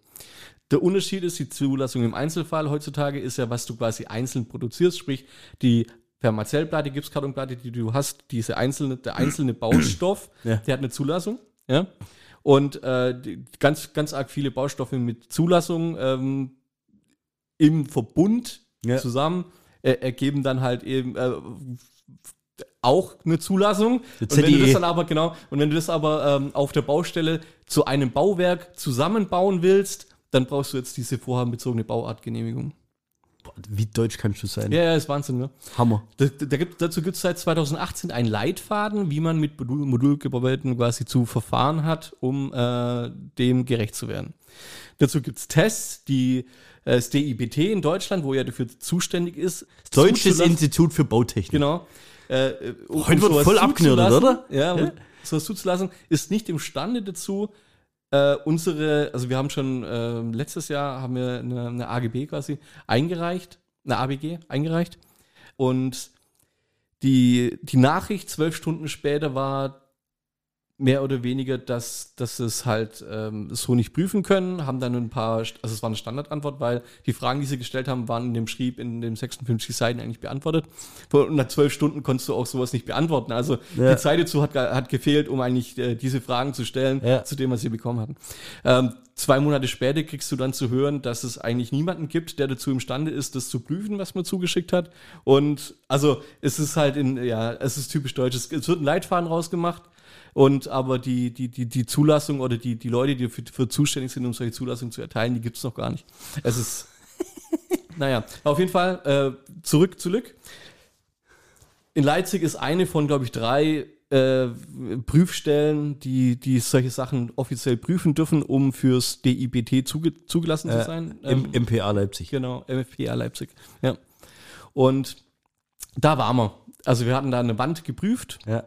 Der Unterschied ist, die Zulassung im Einzelfall heutzutage ist ja, was du quasi einzeln produzierst, sprich die Permazellplatte, Gipskartonplatte, die du hast, diese einzelne, der einzelne Baustoff, Ja. der hat eine Zulassung, ja. Und äh, ganz, ganz arg viele Baustoffe mit Zulassung ähm, im Verbund Ja. zusammen äh, ergeben dann halt eben äh, auch eine Zulassung. Und wenn du das dann aber genau, und wenn du das aber ähm, auf der Baustelle zu einem Bauwerk zusammenbauen willst, dann brauchst du jetzt diese vorhabenbezogene Bauartgenehmigung. Wie deutsch kannst du sein? Ja, ja, ist Wahnsinn, ne? Hammer. Da, da gibt, dazu gibt es seit 2018 einen Leitfaden, wie man mit Modul, Modulgebäuden quasi zu verfahren hat, um äh, dem gerecht zu werden. Dazu gibt es Tests, die äh, das DIBT in Deutschland, wo ja dafür zuständig ist. Deutsches zuzulassen- Institut für Bautechnik. Genau. Äh, äh, um, Heute wird voll abknirrt, oder? Ja, um Ja. sowas zuzulassen, ist nicht imstande dazu, äh, unsere, also wir haben schon äh, letztes Jahr haben wir eine, eine AGB quasi eingereicht, eine ABG eingereicht. Und die, die Nachricht zwölf Stunden später war mehr oder weniger, dass, dass es halt ähm, so nicht prüfen können, haben dann ein paar, also es war eine Standardantwort, weil die Fragen, die sie gestellt haben, waren in dem Schrieb in den 56 Seiten eigentlich beantwortet. Und nach zwölf Stunden konntest du auch sowas nicht beantworten. Also Ja. die Zeit dazu hat, hat gefehlt, um eigentlich äh, diese Fragen zu stellen, Ja. zu dem, was sie bekommen hatten. Ähm, zwei Monate später kriegst du dann zu hören, dass es eigentlich niemanden gibt, der dazu imstande ist, das zu prüfen, was man zugeschickt hat. Und also es ist halt in, ja, es ist typisch deutsch. Es, es wird ein Leitfaden rausgemacht. Und aber die, die, die, die Zulassung oder die, die Leute, die für, für zuständig sind, um solche Zulassungen zu erteilen, die gibt es noch gar nicht. Es ist. naja, auf jeden Fall äh, zurück, zurück. In Leipzig ist eine von, glaube ich, drei äh, Prüfstellen, die, die solche Sachen offiziell prüfen dürfen, um fürs DIBT zuge zugelassen zu sein. Im, MPA Leipzig. Genau, MFPA Leipzig. Ja. Und da waren wir. Also wir hatten da eine Wand geprüft Ja.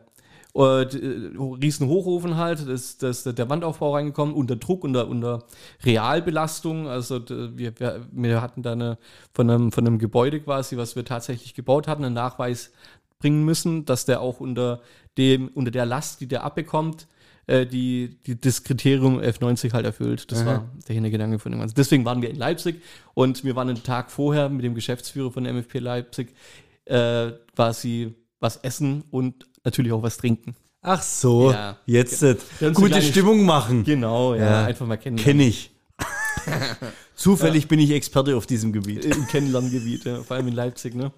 Und, äh, riesen Hochofen halt, das, das, der Wandaufbau reingekommen, unter Druck, unter, unter Realbelastung. Also wir, wir, hatten da eine, von, einem, von einem Gebäude quasi, was wir tatsächlich gebaut hatten, einen Nachweis bringen müssen, dass der auch unter, dem, unter der Last, die der abbekommt, äh, die, die, das Kriterium F90 halt erfüllt. Das war der Hintergedanke von dem Ganzen. Deswegen waren wir in Leipzig und wir waren einen Tag vorher mit dem Geschäftsführer von MFP Leipzig äh, quasi was essen und natürlich auch was trinken. Ach so, Ja. jetzt haben so gute Stimmung machen. Genau, ja, Ja. einfach mal kennen. Kenne ich. Zufällig bin ich Experte auf diesem Gebiet. Im Kennenlerngebiet, ja, vor allem in Leipzig, ne?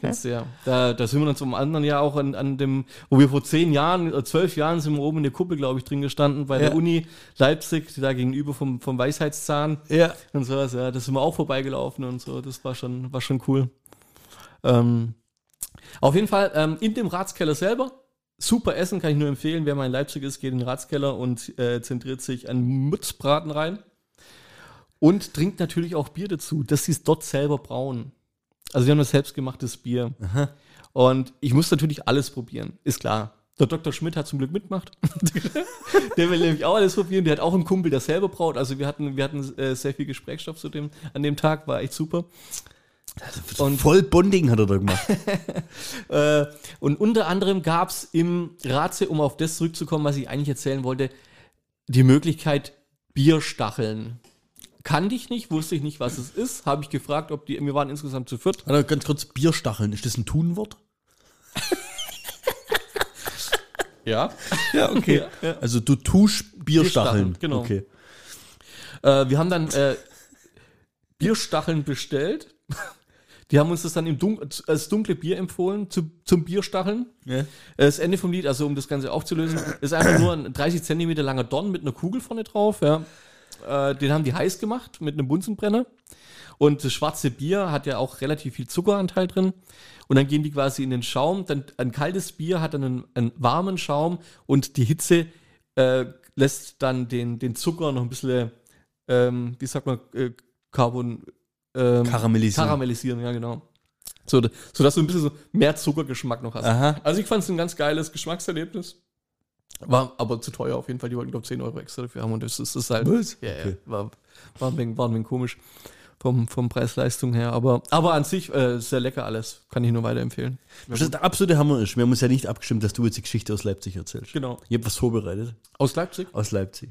Kennst du ja. Da, da sind wir dann zum anderen Jahr auch an, an dem, wo wir vor zehn Jahren, oder zwölf Jahren sind wir oben in der Kuppel, glaube ich, drin gestanden, bei Ja. der Uni Leipzig, da gegenüber vom, vom Weisheitszahn Ja. und sowas, ja, da sind wir auch vorbeigelaufen und so, das war schon, war schon cool. Ähm, auf jeden Fall, ähm, in dem Ratskeller selber, super Essen, kann ich nur empfehlen, wer mal in Leipzig ist, geht in den Ratskeller und äh, zentriert sich an Mützbraten rein. Und trinkt natürlich auch Bier dazu, dass sie es dort selber brauen. Also die haben das selbstgemachtes Bier. Und ich muss natürlich alles probieren, ist klar. Der Dr. Schmidt hat zum Glück mitgemacht. der will nämlich auch alles probieren. Der hat auch einen Kumpel, der selber braut. Also wir hatten, wir hatten äh, sehr viel Gesprächsstoff zu dem, an dem Tag, war echt super. Und voll Bonding hat er da gemacht. Äh, und unter anderem gab es im Ratze, um auf das zurückzukommen, was ich eigentlich erzählen wollte, die Möglichkeit Bierstacheln. Kannte ich nicht, wusste ich nicht, was es ist. Habe ich gefragt, ob die, wir waren insgesamt zu viert. Warte, ganz kurz, Bierstacheln, ist das ein Tunwort? Ja. Ja, okay. Ja, ja. Also du tust Bierstacheln. Bierstacheln, genau. Okay. Äh, wir haben dann äh, Bierstacheln bestellt. Die haben uns das dann im Dun als dunkle Bier empfohlen zu, zum Bierstacheln. Ja. Äh, Das Ende vom Lied, also um das Ganze aufzulösen, ist einfach nur ein 30 Zentimeter langer Don mit einer Kugel vorne drauf. Ja. Äh, den haben die heiß gemacht mit einem Bunsenbrenner. Und das schwarze Bier hat ja auch relativ viel Zuckeranteil drin. Und dann gehen die quasi in den Schaum. Dann ein kaltes Bier hat dann einen, einen warmen Schaum und die Hitze äh, lässt dann den, den Zucker noch ein bisschen, ähm, wie sagt man, äh, Carbon, ähm, Karamellisieren. karamellisieren, ja genau. So, sodass du ein bisschen so mehr Zuckergeschmack noch hast. Aha. Also ich fand es ein ganz geiles Geschmackserlebnis. War aber zu teuer auf jeden Fall. Die wollten, glaube ich, 10 Euro extra dafür haben. Und das ist, das ist halt. Was? Ja, ja. Okay. War, war, ein wenig, war ein wenig komisch vom, vom Preis-Leistung her. Aber, aber an sich äh, sehr lecker alles. Kann ich nur weiterempfehlen. Was das der absolute Hammer ist, wir haben uns ja nicht abgestimmt, dass du jetzt die Geschichte aus Leipzig erzählst. Genau. Ich habe was vorbereitet Aus Leipzig? aus Leipzig.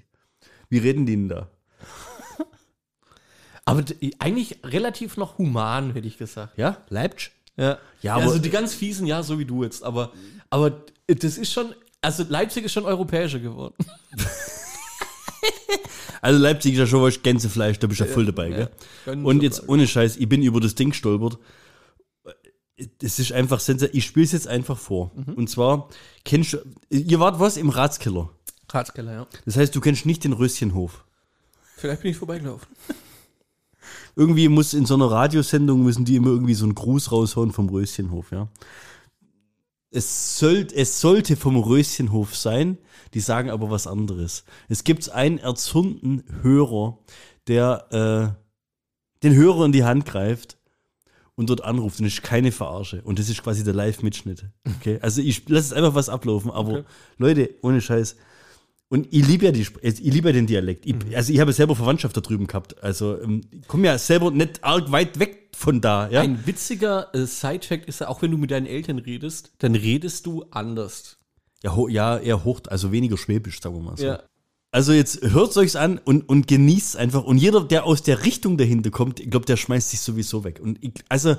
Wie reden die denn da? Aber eigentlich relativ noch human, hätte ich gesagt. Ja? Leipzig? Ja, Ja, also aber- die ganz fiesen, ja, so wie du jetzt. Aber, aber das ist schon, also Leipzig ist schon europäischer geworden. Also Leipzig ist ja schon was Gänsefleisch, da bist du ja voll dabei, gell? Können Und jetzt ohne Scheiß, ich bin über das Ding gestolpert. Das ist einfach sensationell. Ich spiele es jetzt einfach vor. Mhm. Und zwar, kennst du, ihr wart was im Ratskeller. Ratskeller, ja. Das heißt, du kennst nicht den Röschenhof. Vielleicht bin ich vorbeigelaufen. Irgendwie muss in so einer Radiosendung müssen die immer irgendwie so einen Gruß raushauen vom Röschenhof, ja. Es, soll, es sollte vom Röschenhof sein, die sagen aber was anderes. Es gibt einen erzürnten Hörer, der äh, den Hörer in die Hand greift und dort anruft und das ist keine Verarsche. Und das ist quasi der Live-Mitschnitt. Okay? Also ich lasse es einfach was ablaufen, aber Okay. Leute, ohne Scheiß. Und ich liebe ja, die, ich liebe ja den Dialekt. Ich, Also ich habe selber Verwandtschaft da drüben gehabt. Also ähm, ich komme ja selber nicht arg weit weg von da. Ja? Ein witziger äh, Side-Fact ist ja, auch wenn du mit deinen Eltern redest, dann redest du anders. Ja, ho, ja, eher hoch, also weniger schwäbisch, sagen wir mal so. Ja. Also jetzt hört euch's an und, und genießt einfach. Und jeder, der aus der Richtung dahinter kommt, ich glaube, der schmeißt sich sowieso weg. Und ich, also,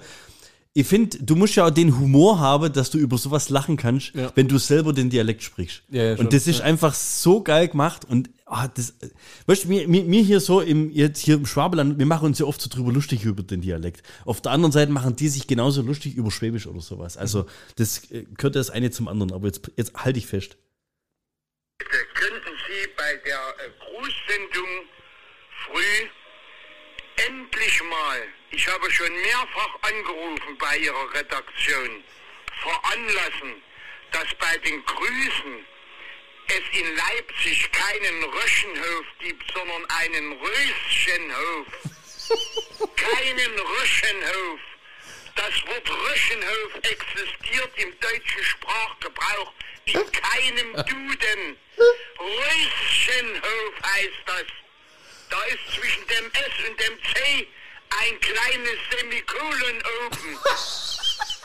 ich finde, du musst ja auch den Humor haben, dass du über sowas lachen kannst, Ja. wenn du selber den Dialekt sprichst. Ja, ja, schon. und das ist einfach so geil gemacht. Und ah, das, weißt du, mir, mir, mir hier so im, jetzt hier im Schwabeland, wir machen uns ja oft so drüber lustig über den Dialekt. Auf der anderen Seite machen die sich genauso lustig über Schwäbisch oder sowas. Also, das äh, gehört das eine zum anderen. Aber jetzt, jetzt halte ich fest. Bitte könnten Sie bei der äh, Grußsendung früh endlich mal, ich habe schon mehrfach angerufen bei Ihrer Redaktion, veranlassen, dass bei den Grüßen es in Leipzig keinen Röschenhof gibt, sondern einen Röschenhof. keinen Röschenhof. Das Wort Röschenhof existiert im deutschen Sprachgebrauch in keinem Duden. Röschenhof heißt das. Da ist zwischen dem S und dem C ein kleines Semikolon oben.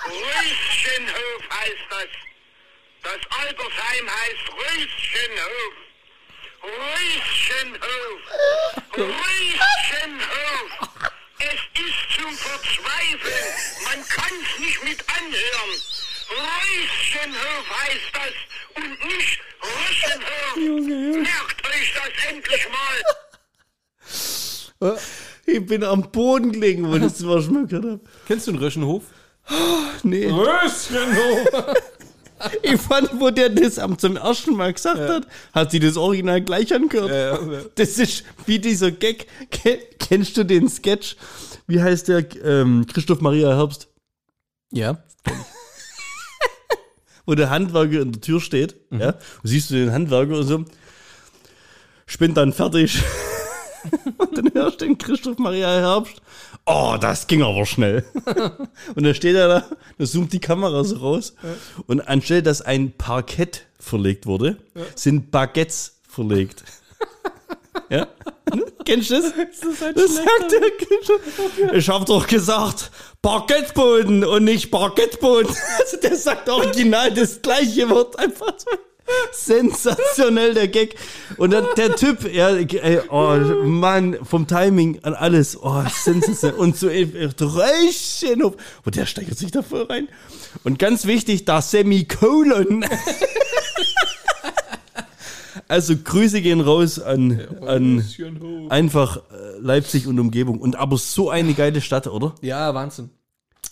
Röschenhof heißt das. Das Altersheim heißt Röschenhof. Röschenhof. Röschenhof. Es ist zum Verzweifeln. Man kann's nicht mit anhören. Röschenhof heißt das und nicht Röschenhof. Merkt euch das endlich mal. Ich bin am Boden gelegen, wo ich das mal schon mal gehört habe. Kennst du den Röschenhof? Nee. Röschenhof! Ich fand, wo der das am zum ersten Mal gesagt hat, hat sie das Original gleich angehört. Ja, ja. Das ist wie dieser Gag. Ke- Kennst du den Sketch? Wie heißt der? Ähm, Christoph Maria Herbst, ja. wo der Handwerker in der Tür steht. Ja, und siehst du den Handwerker und so. Ich bin dann fertig. und dann hörst du den Christoph Maria Herbst. Oh, das ging aber schnell. und dann steht er da, da zoomt die Kamera so raus. Und anstelle, dass ein Parkett verlegt wurde, sind Baguettes verlegt. ja? Kennst du das? Das, sagt er. Ich hab doch gesagt, Parkettboden und nicht Parkettboden. Also der sagt original das gleiche Wort. Einfach so. Sensationell der Gag. Und dann der Typ, ja, ey, oh Mann, vom Timing an alles, oh, sensationell. Und so Röschen. Und der steigert sich da voll rein. Und ganz wichtig, da Semikolon. Also Grüße gehen raus an, an einfach äh, Leipzig und Umgebung. Und aber so eine geile Stadt, oder? Ja, Wahnsinn.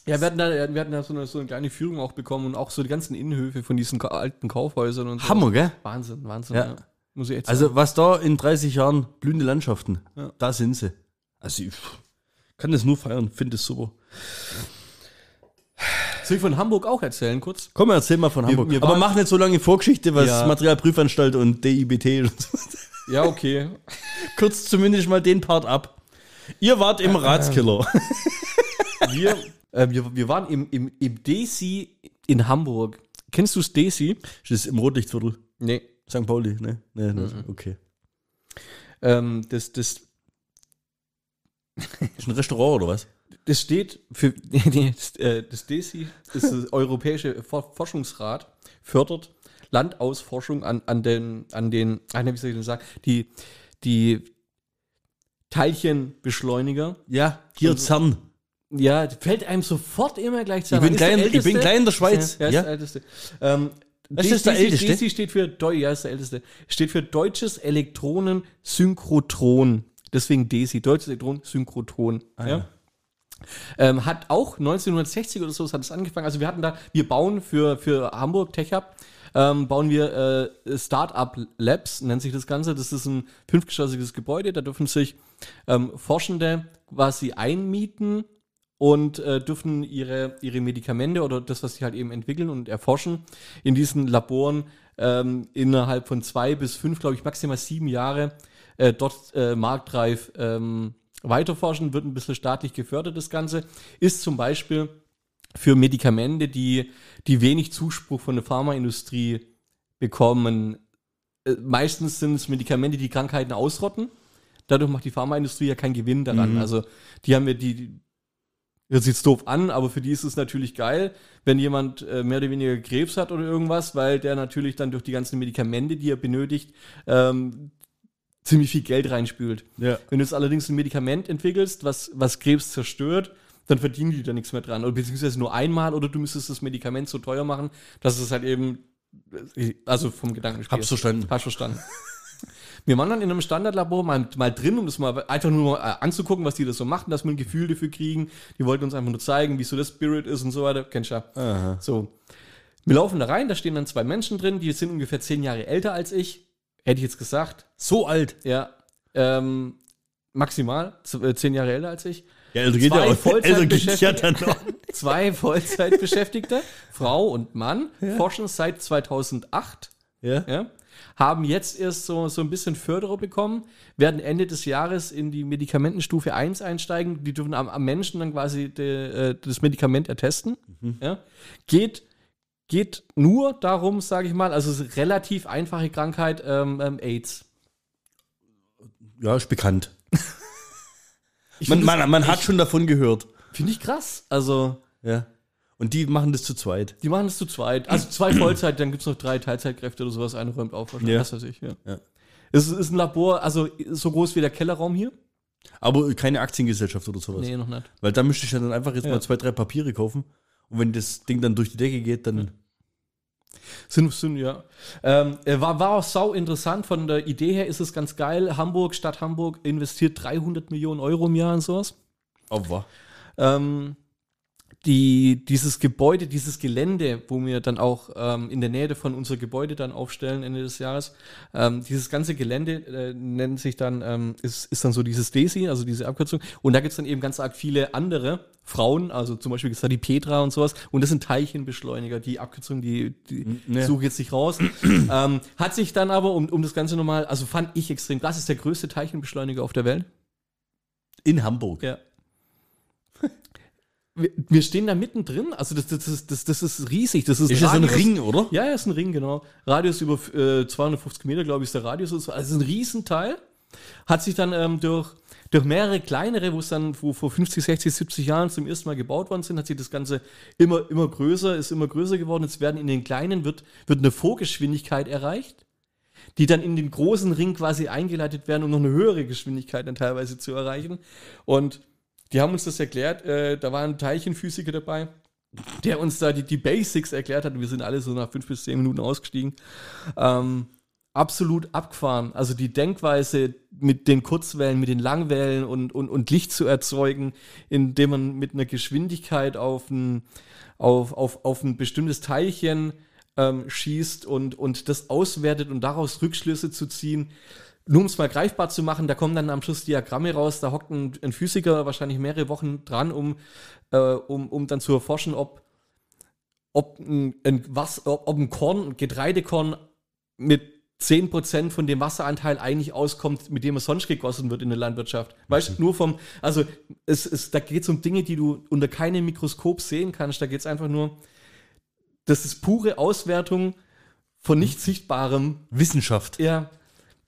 Ja, wir hatten da, wir hatten da so, eine, so eine kleine Führung auch bekommen und auch so die ganzen Innenhöfe von diesen alten Kaufhäusern und so. Hammer, gell? Wahnsinn, Wahnsinn. Ja. Ja. Muss ich echt Also sagen. was da in 30 Jahren blühende Landschaften, Ja. da sind sie. Also ich kann das nur feiern, finde es super. Soll ich von Hamburg auch erzählen, kurz? Komm, erzähl mal von Hamburg. wir Aber mach nicht so lange Vorgeschichte, was Ja. Materialprüfanstalt und DIBT und so. Ja, okay. Kurz zumindest mal den Part ab. Ihr wart im Ratskiller. Wir, äh, wir, wir waren im, im, im Desi in Hamburg. Kennst du das Desi? Das ist im Rotlichtviertel. Nee. St. Pauli, ne? Nee, nee, Mhm. okay. Ähm, das, das, Ist ein Restaurant oder was? das steht für das, äh, das DESI, das ist das Europäische For- Forschungsrat, fördert Landausforschung an, an den, an den, ah, ne, wie soll ich denn sagen, die, die Teilchenbeschleuniger. Ja, hier Zern. Ja, fällt einem sofort immer gleich zu. Ich bin klein- ich bin klein in der Schweiz. Ja, ja, ist der Älteste. Ähm, Das ist der Älteste? DESI steht für, Deu ja, ist der Älteste. Steht für Deutsches Elektronensynchrotron. Deswegen DESI, Deutsches Elektronensynchrotron. Ah, ja. ja. Ähm, hat auch 1960 oder so hat es angefangen. Also wir hatten da, wir bauen für, für Hamburg Tech Hub, ähm, bauen wir äh, Startup Labs, nennt sich das Ganze. Das ist ein fünfgeschossiges Gebäude, da dürfen sich ähm, Forschende quasi einmieten und äh, dürfen ihre, ihre Medikamente oder das, was sie halt eben entwickeln und erforschen, in diesen Laboren ähm, innerhalb von zwei bis fünf, glaube ich, maximal sieben Jahre äh, dort äh, marktreif ähm, weiterforschen, wird ein bisschen staatlich gefördert, das Ganze. Ist zum Beispiel für Medikamente, die, die wenig Zuspruch von der Pharmaindustrie bekommen. Äh, meistens sind es Medikamente, die Krankheiten ausrotten. Dadurch macht die Pharmaindustrie ja keinen Gewinn daran. Also die haben ja die, sich jetzt doof an, aber für die ist es natürlich geil, wenn jemand äh, mehr oder weniger Krebs hat oder irgendwas, weil der natürlich dann durch die ganzen Medikamente, die er benötigt, ähm, ziemlich viel Geld reinspült. Ja. Wenn du jetzt allerdings ein Medikament entwickelst, was, was Krebs zerstört, dann verdienen die da nichts mehr dran. Oder beziehungsweise nur einmal oder du müsstest das Medikament so teuer machen, dass es halt eben, äh, also vom Gedankenspiel. Hab's verstanden. Hast verstanden. Wir waren dann in einem Standardlabor mal, mal drin, um das mal einfach nur mal, äh, anzugucken, was die da so machen, dass wir ein Gefühl dafür kriegen. Die wollten uns einfach nur zeigen, wie so das Spirit ist und so weiter. Kennst du ja. So. Wir laufen da rein, da stehen dann zwei Menschen drin, die sind ungefähr zehn Jahre älter als ich. Hätte ich jetzt gesagt. So alt. Ja. Ähm, maximal. äh, Zehn Jahre älter als ich. Ja, älter geht Zwei ja auch. Älter geht ja Vollzeitbeschäftigte. dann noch. Zwei Vollzeitbeschäftigte, Frau und Mann, forschen seit 2008. Ja. Ja, haben jetzt erst so, so ein bisschen Förderer bekommen, werden Ende des Jahres in die Medikamentenstufe 1 einsteigen. Die dürfen am, am Menschen dann quasi de, äh, das Medikament ertesten. Ja. Geht, geht nur darum, sage ich mal, also es ist eine relativ einfache Krankheit, ähm, ähm, AIDS. ja, ist bekannt. Man, man, man hat schon davon gehört. Finde ich krass. Also, Ja. Und die machen das zu zweit. die machen es zu zweit. Also zwei Vollzeit, dann gibt es noch drei Teilzeitkräfte oder sowas. Eine räumt auf wahrscheinlich. Ja. Was weiß ich, ja. Ja. Es ist ein Labor, also so groß wie der Kellerraum hier. Aber keine Aktiengesellschaft oder sowas. Nee, noch nicht. Weil da müsste ich ja dann einfach jetzt Ja. mal zwei, drei Papiere kaufen. Und wenn das Ding dann durch die Decke geht, dann. Sind, sind ja. Ähm, äh, war, war auch sau interessant. Von der Idee her ist es ganz geil. Hamburg, Stadt Hamburg investiert 300 Millionen Euro im Jahr in sowas. Aber. Ähm, die, dieses Gebäude, dieses Gelände, wo wir dann auch ähm, in der Nähe von unser Gebäude dann aufstellen Ende des Jahres, ähm, dieses ganze Gelände äh, nennt sich dann, ähm, ist, ist dann so dieses DESI, also diese Abkürzung. Und da gibt es dann eben ganz arg viele andere Frauen, also zum Beispiel da die Petra und sowas. Und das sind Teilchenbeschleuniger, die Abkürzung, die, die ne. suche jetzt nicht raus. ähm, hat sich dann aber, um, um das Ganze nochmal, also fand ich extrem krass, ist der größte Teilchenbeschleuniger auf der Welt. In Hamburg. Ja. Wir, wir stehen da mittendrin, also das, das, ist- das, das ist riesig. Das ist, Ist ja so ein Ring, oder? Ja, ja, ist ein Ring, genau. Radius über äh, 250 Meter, glaube ich, ist der Radius. Also ist ein Riesenteil. Hat sich dann ähm, durch, durch mehrere kleinere, wo es dann wo vor 50, 60, 70 Jahren zum ersten Mal gebaut worden sind, hat sich das Ganze immer, immer größer, ist immer größer geworden. Jetzt werden in den kleinen, wird, wird eine Vorgeschwindigkeit erreicht, die dann in den großen Ring quasi eingeleitet werden, um noch eine höhere Geschwindigkeit dann teilweise zu erreichen. Und die haben uns das erklärt, äh, da war ein Teilchenphysiker dabei, der uns da die, die Basics erklärt hat. Wir sind alle so nach fünf bis zehn Minuten ausgestiegen. Ähm, absolut abgefahren. Also die Denkweise mit den Kurzwellen, mit den Langwellen und, und, und Licht zu erzeugen, indem man mit einer Geschwindigkeit auf ein, auf, auf, auf ein bestimmtes Teilchen ähm, schießt und, und das auswertet und daraus Rückschlüsse zu ziehen. Nur um es mal greifbar zu machen, da kommen dann am Schluss Diagramme raus, da hockt ein, ein Physiker wahrscheinlich mehrere Wochen dran, um, äh, um, um dann zu erforschen, ob, ob, ein, ein, was, ob, ob ein Korn, ein Getreidekorn mit 10% von dem Wasseranteil eigentlich auskommt, mit dem es sonst gegossen wird in der Landwirtschaft. Weißt du, nur vom, also es, es, da geht es um Dinge, die du unter keinem Mikroskop sehen kannst. Da geht es einfach nur, das ist pure Auswertung von nicht Sichtbarem. Wissenschaft. Ja.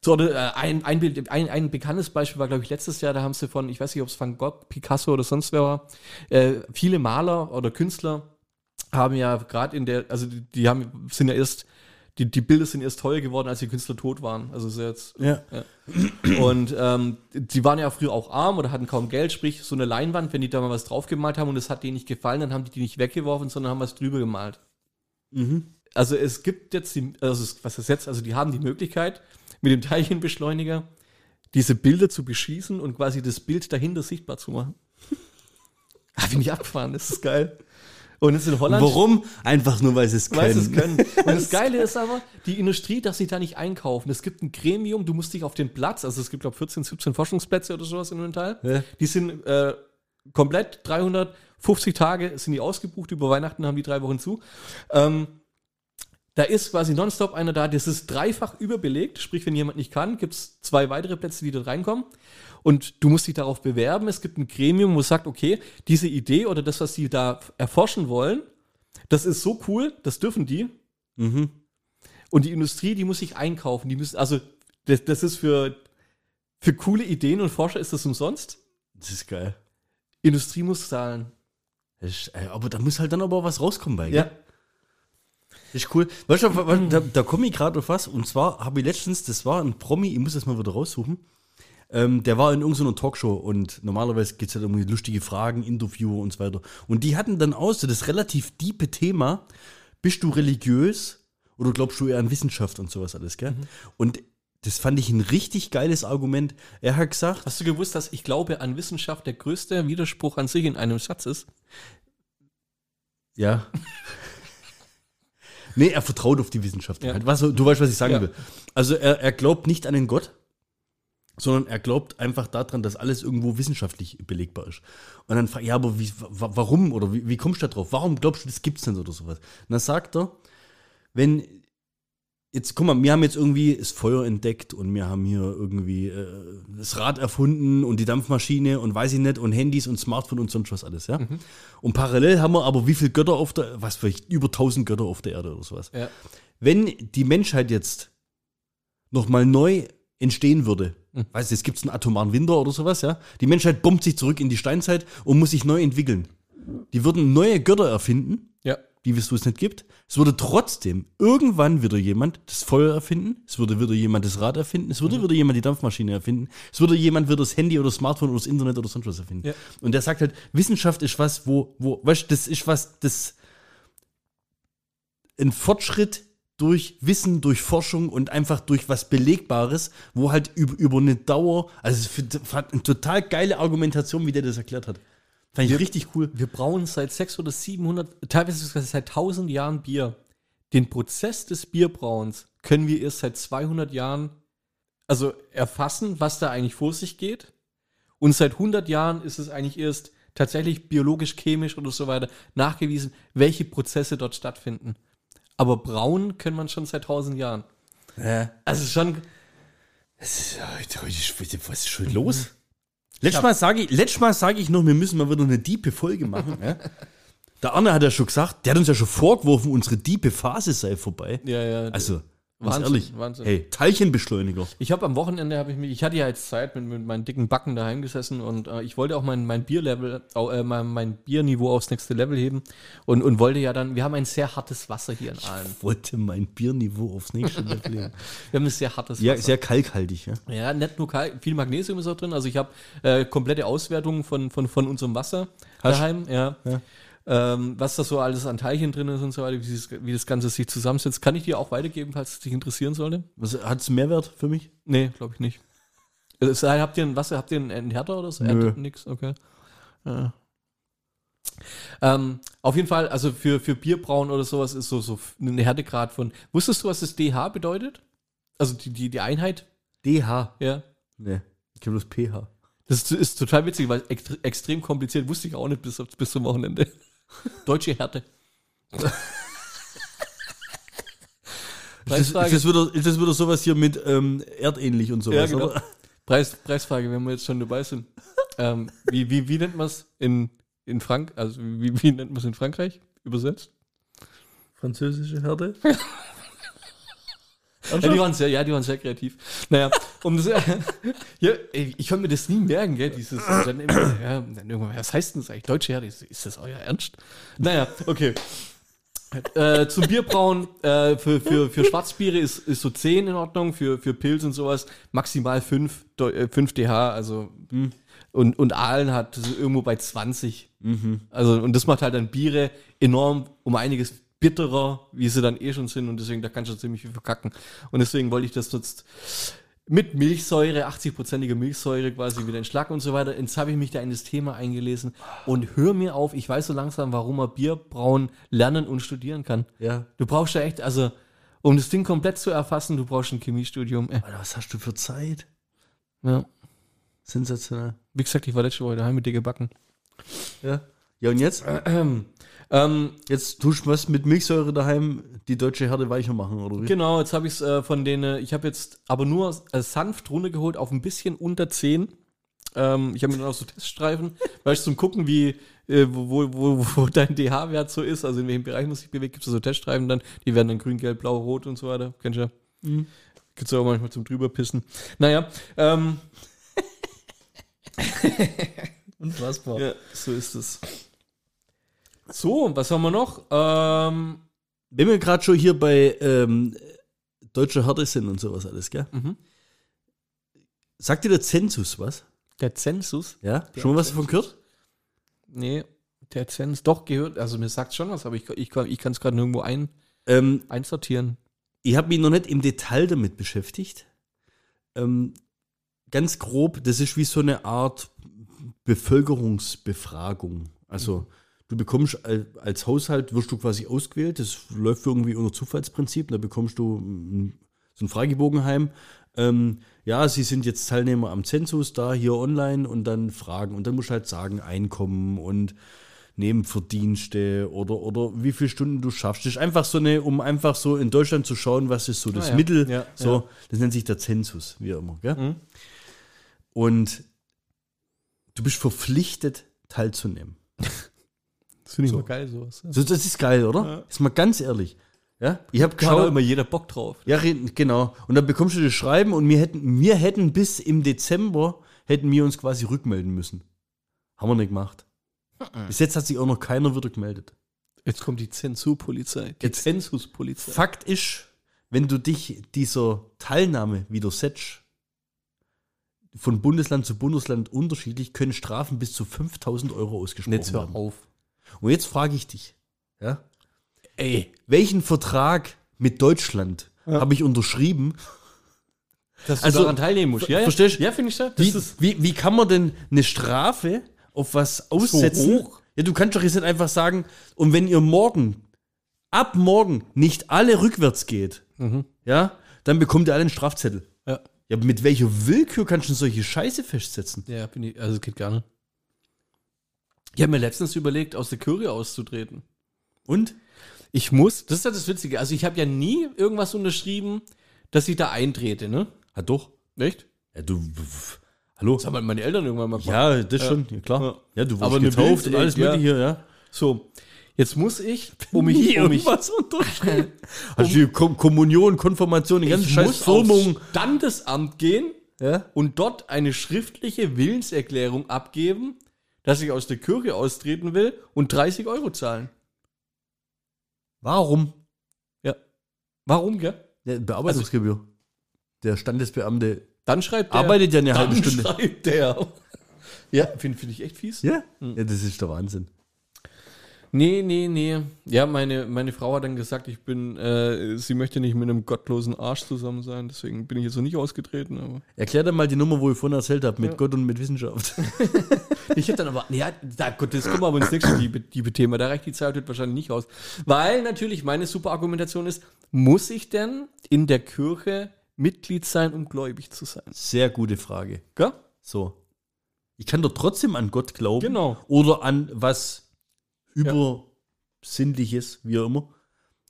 So, oder, äh, ein, ein, Bild, ein, ein bekanntes Beispiel war, glaube ich, letztes Jahr, da haben sie von, ich weiß nicht, ob es Van Gogh, Picasso oder sonst wer war, äh, viele Maler oder Künstler haben ja gerade in der, also die, die haben, sind ja erst, die, die Bilder sind erst teuer geworden, als die Künstler tot waren. Also ja jetzt Ja. und ähm, die waren ja früher auch arm oder hatten kaum Geld, sprich so eine Leinwand, wenn die da mal was draufgemalt haben und es hat denen nicht gefallen, dann haben die die nicht weggeworfen, sondern haben was drüber gemalt. Also es gibt jetzt, die, also was ist jetzt, also die haben die Möglichkeit, mit dem Teilchenbeschleuniger diese Bilder zu beschießen und quasi das Bild dahinter sichtbar zu machen. Ah, Finde ich abgefahren, das ist geil. Und jetzt in Holland Warum? Einfach nur, weil sie es weil sie können. es können. Und das Geile ist aber, die Industrie darf sich da nicht einkaufen. Es gibt ein Gremium, du musst dich auf den Platz, also es gibt, glaube ich, 14, 17 Forschungsplätze oder sowas in dem Teil. Ja. Die sind äh, komplett 350 Tage sind die ausgebucht, über Weihnachten haben die drei Wochen zu. Ähm, da ist quasi nonstop einer da, das ist dreifach überbelegt, sprich, wenn jemand nicht kann, gibt es zwei weitere Plätze, die dort reinkommen. Und du musst dich darauf bewerben. Es gibt ein Gremium, wo es sagt, okay, diese Idee oder das, was sie da erforschen wollen, das ist so cool, das dürfen die. Mhm. Und die Industrie, die muss sich einkaufen. Die müssen, also, das, das ist für, für coole Ideen und Forscher ist das umsonst. Das ist geil. Industrie muss zahlen. Ist, äh, aber da muss halt dann aber auch was rauskommen bei. gell? Ja. Das ist cool. Weißt du, da, da komme ich gerade auf was. Und zwar habe ich letztens, das war ein Promi, ich muss das mal wieder raussuchen. Ähm, der war in irgendeiner Talkshow und normalerweise gibt es halt irgendwie lustige Fragen, Interviewer und so weiter. Und die hatten dann aus, so das relativ diepe Thema, bist du religiös oder glaubst du eher an Wissenschaft und sowas alles, gell? Und das fand ich ein richtig geiles Argument. Er hat gesagt, Hast du gewusst, dass ich glaube an Wissenschaft der größte Widerspruch an sich in einem Satz ist? Ja. nee, er vertraut auf die Wissenschaft. Ja. Halt. Was, du weißt, was ich sagen Ja. will. Also er, er glaubt nicht an den Gott, sondern er glaubt einfach daran, dass alles irgendwo wissenschaftlich belegbar ist. Und dann fragt ja, aber wie, wa- warum oder wie, wie kommst du da drauf? Warum glaubst du, das gibt's nicht oder sowas? Und dann sagt er, wenn jetzt, guck mal, wir haben jetzt irgendwie das Feuer entdeckt und wir haben hier irgendwie äh, das Rad erfunden und die Dampfmaschine und weiß ich nicht und Handys und Smartphone und sonst was alles, ja. Und parallel haben wir aber wie viele Götter auf der, was vielleicht über 1000 Götter auf der Erde oder sowas. Ja. Wenn die Menschheit jetzt nochmal neu entstehen würde, weißt du, jetzt gibt es einen atomaren Winter oder sowas, ja. Die Menschheit bombt sich zurück in die Steinzeit und muss sich neu entwickeln. Die würden neue Götter erfinden, Ja. Die es es nicht gibt. Es würde trotzdem irgendwann wieder jemand das Feuer erfinden, es würde wieder jemand das Rad erfinden, es würde wieder jemand die Dampfmaschine erfinden, es würde jemand wieder das Handy oder das Smartphone oder das Internet oder sonst was erfinden. Ja. Und der sagt halt, Wissenschaft ist was, wo, wo, weißt du, das ist was, das ein Fortschritt durch Wissen, durch Forschung und einfach durch was Belegbares, wo halt über, über eine Dauer, also es ist eine total geile Argumentation, wie der das erklärt hat. Fand ich richtig cool. Wir brauen seit 600 oder 700, teilweise sogar seit 1000 Jahren Bier. Den Prozess des Bierbrauens können wir erst seit 200 Jahren also erfassen, was da eigentlich vor sich geht. Und seit 100 Jahren ist es eigentlich erst tatsächlich biologisch, chemisch oder so weiter nachgewiesen, welche Prozesse dort stattfinden. Aber brauen können man schon seit 1000 Jahren. Ja. Also schon, Was ist, was ist schon los? Letztes Mal sage ich, letztes Mal sage ich noch, wir müssen mal wieder eine diepe Folge machen. ja? Der Arne hat ja schon gesagt, der hat uns ja schon vorgeworfen, unsere diepe Phase sei vorbei. Ja, ja. Also, Wahnsinn, ehrlich, Wahnsinn. hey, Teilchenbeschleuniger. Ich habe am Wochenende habe ich mich, ich hatte ja jetzt Zeit mit, mit meinen dicken Backen daheim gesessen und äh, ich wollte auch mein, mein Bierlevel, äh, mein, mein Bierniveau aufs nächste Level heben und, und wollte ja dann, wir haben ein sehr hartes Wasser hier in Aalen. Wollte mein Bierniveau aufs nächste Level heben. Wir haben ein sehr hartes Ja, Wasser. sehr kalkhaltig, ja. Ja, nicht nur Kalk, viel Magnesium ist auch drin. Also ich habe äh, komplette Auswertungen von, von, von unserem Wasser Hast- daheim, ja. Ähm, was da so alles an Teilchen drin ist und so weiter, wie, das- wie das Ganze sich zusammensetzt, kann ich dir auch weitergeben, falls es dich interessieren sollte. Was, hat's Mehrwert für mich? Nee, glaube ich nicht. Es sei- habt ihr ein Wasser, habt ihr einen, einen Härter oder so? Nö. Härter? Nix, okay. Ja. Ähm, auf jeden Fall, also für, für Bierbrauen oder sowas ist so, so eine Härtegrad von. Wusstest du, was das DH bedeutet? Also die, die, die Einheit? DH. Ja. Nee, ich kenne bloß pH. Das ist, ist total witzig, weil ext extrem kompliziert, wusste ich auch nicht bis, bis zum Wochenende. Deutsche Härte. Ist das, ist, das wieder, ist das wieder sowas hier mit ähm, erdähnlich und sowas, Ja, genau. oder? Preis, Preisfrage, wenn wir jetzt schon dabei sind. ähm, wie, wie, wie nennt man es in, in Frank, also wie, wie nennt man es in Frankreich übersetzt? Französische Härte? Ja, die waren sehr, ja, die waren sehr kreativ. Naja, um das, ja, ey, ich kann mir das nie merken, gell, dieses, dann immer, ja, dann irgendwann, was heißt denn das eigentlich? Deutsche Härte, ist, das euer Ernst? Naja, okay. Äh, zum Bierbrauen, äh, für, für, für Schwarzbiere ist, ist so 10 in Ordnung, für, für Pilz und sowas maximal 5, äh, 5 DH, also, und, und Aalen hat so irgendwo bei 20. Also, und das macht halt dann Biere enorm um einiges bitterer, wie sie dann eh schon sind und deswegen, da kannst du ziemlich viel verkacken. Und deswegen wollte ich das jetzt mit Milchsäure, 80-prozentiger Milchsäure quasi wieder entschlacken und so weiter. Jetzt habe ich mich da in das Thema eingelesen und hör mir auf, ich weiß so langsam, warum man Bierbrauen lernen und studieren kann. Ja. Du brauchst ja echt, also, um das Ding komplett zu erfassen, du brauchst ein Chemiestudium. Äh, Alter, was hast du für Zeit? ja. Sensationell. Wie gesagt, ich war letzte Woche daheim mit dir gebacken. Ja. Ja, und jetzt? Ähm, Jetzt tust du was mit Milchsäure daheim, die deutsche Härte weicher machen, oder wie? Genau, jetzt habe ich es äh, von denen, ich habe jetzt aber nur äh, sanft runtergeholt auf ein bisschen unter 10. Ähm, ich habe mir dann auch so Teststreifen, weißt du, zum Gucken, wie, äh, wo, wo, wo, dein DH-Wert so ist, also in welchem Bereich man sich bewegt, gibt es so Teststreifen dann, die werden dann grün, gelb, blau, rot und so weiter. Kennst du ja? Mhm. Gibt es auch manchmal zum drüberpissen. Naja, ähm, Unfassbar. ja, so ist es. So, was haben wir noch? Ähm, Wenn wir gerade schon hier bei ähm, deutscher Härte sind und sowas alles, gell? Mhm. Sagt dir der Zensus was? der Zensus. Ja? Der schon mal was davon gehört? Nee, der Zensus doch gehört, also mir sagt schon was, aber ich, ich, kann- ich kann es gerade nirgendwo ein, Ähm, einsortieren. ich habe mich noch nicht im Detail damit beschäftigt. Ähm, ganz grob, das ist wie so eine Art Bevölkerungsbefragung. Also du bekommst al- als Haushalt, wirst du quasi ausgewählt, das läuft irgendwie unter Zufallsprinzip, da bekommst du mm, so einen Fragebogen heim. Ähm, ja, Sie sind jetzt Teilnehmer am Zensus, da hier online und dann fragen. Und dann musst du halt sagen, Einkommen und Nebenverdienste oder, oder wie viele Stunden du schaffst. Das ist einfach so eine, um einfach so in Deutschland zu schauen, was ist so das Ah, ja. Mittel. Ja, so, ja. das nennt sich der Zensus, wie immer. Mhm. Und du bist verpflichtet, teilzunehmen. Das finde ich So. mal geil, sowas. So, das ist geil, oder? Ja. Ist mal ganz ehrlich. Ja, ich habe geschaut. immer jeder Bock drauf. Ja, genau. Und dann bekommst du das Schreiben und wir hätten, wir hätten bis im Dezember hätten wir uns quasi rückmelden müssen. Haben wir nicht gemacht. Bis jetzt hat sich auch noch keiner wieder gemeldet. Jetzt kommt die Zensurpolizei. Die Jetzt- Zensuspolizei. Fakt ist, wenn du dich dieser Teilnahme widersetzt, von Bundesland zu Bundesland unterschiedlich, können Strafen bis zu 5000 Euro ausgesprochen Jetzt hör werden. auf. Und jetzt frage ich dich, ja, Ey. welchen Vertrag mit Deutschland habe ich unterschrieben? Dass du Also, daran teilnehmen musst. Ja, ja. verstehst du? Ja, finde ich das. Wie, wie, wie kann man denn eine Strafe auf was aussetzen? hoch? Ja, du kannst doch jetzt nicht einfach sagen, und wenn ihr morgen, ab morgen, nicht alle rückwärts geht, ja, dann bekommt ihr alle einen Strafzettel. ja. Ja, aber mit welcher Willkür kannst du solche Scheiße festsetzen? ja, finde ich, also es geht gar nicht. Ich habe mir letztens überlegt, aus der Kirche auszutreten. Und? Ich muss, das ist ja das Witzige, also ich habe ja nie irgendwas unterschrieben, dass ich da eintrete, ne? Ja, doch. Echt? Ja, du, Hallo? Das haben meine Eltern irgendwann mal gemacht. Ja, das schon, ja, klar. Ja. Du wurdest getauft Bild- und alles ja. mögliche, ja. So, jetzt muss ich, um mich, um mich irgendwas unterschrieben. Hast du die Kom Kommunion, Konfirmation, die ganze scheiß aufs Standesamt gehen Ja? und dort eine schriftliche Willenserklärung abgeben, dass ich aus der Kirche austreten will und 30 Euro zahlen. Warum? Ja. Warum, gell? Ja, Bearbeitungsgebühr. der Standesbeamte Dann schreibt der. arbeitet ja eine dann halbe Stunde. schreibt der. Ja, finde find ich echt fies. Ja? ja, das ist der Wahnsinn. Nee, nee, nee. Ja, meine, meine Frau hat dann gesagt, ich bin, äh, sie möchte nicht mit einem gottlosen Arsch zusammen sein, deswegen bin ich jetzt noch nicht ausgetreten. Aber Erklär dann mal die Nummer, wo ich vorhin erzählt habe, mit Gott und mit Wissenschaft. ich hätte dann aber, ja, da, gut, das kommen wir aber ins nächste liebe, liebe Thema. Da reicht die Zeit heute wahrscheinlich nicht aus. Weil natürlich meine super Argumentation ist, muss ich denn in der Kirche Mitglied sein, um gläubig zu sein? Sehr gute Frage. Gell? So. Ich kann doch trotzdem an Gott glauben. Genau. Oder an was Übersinnliches, wie auch immer.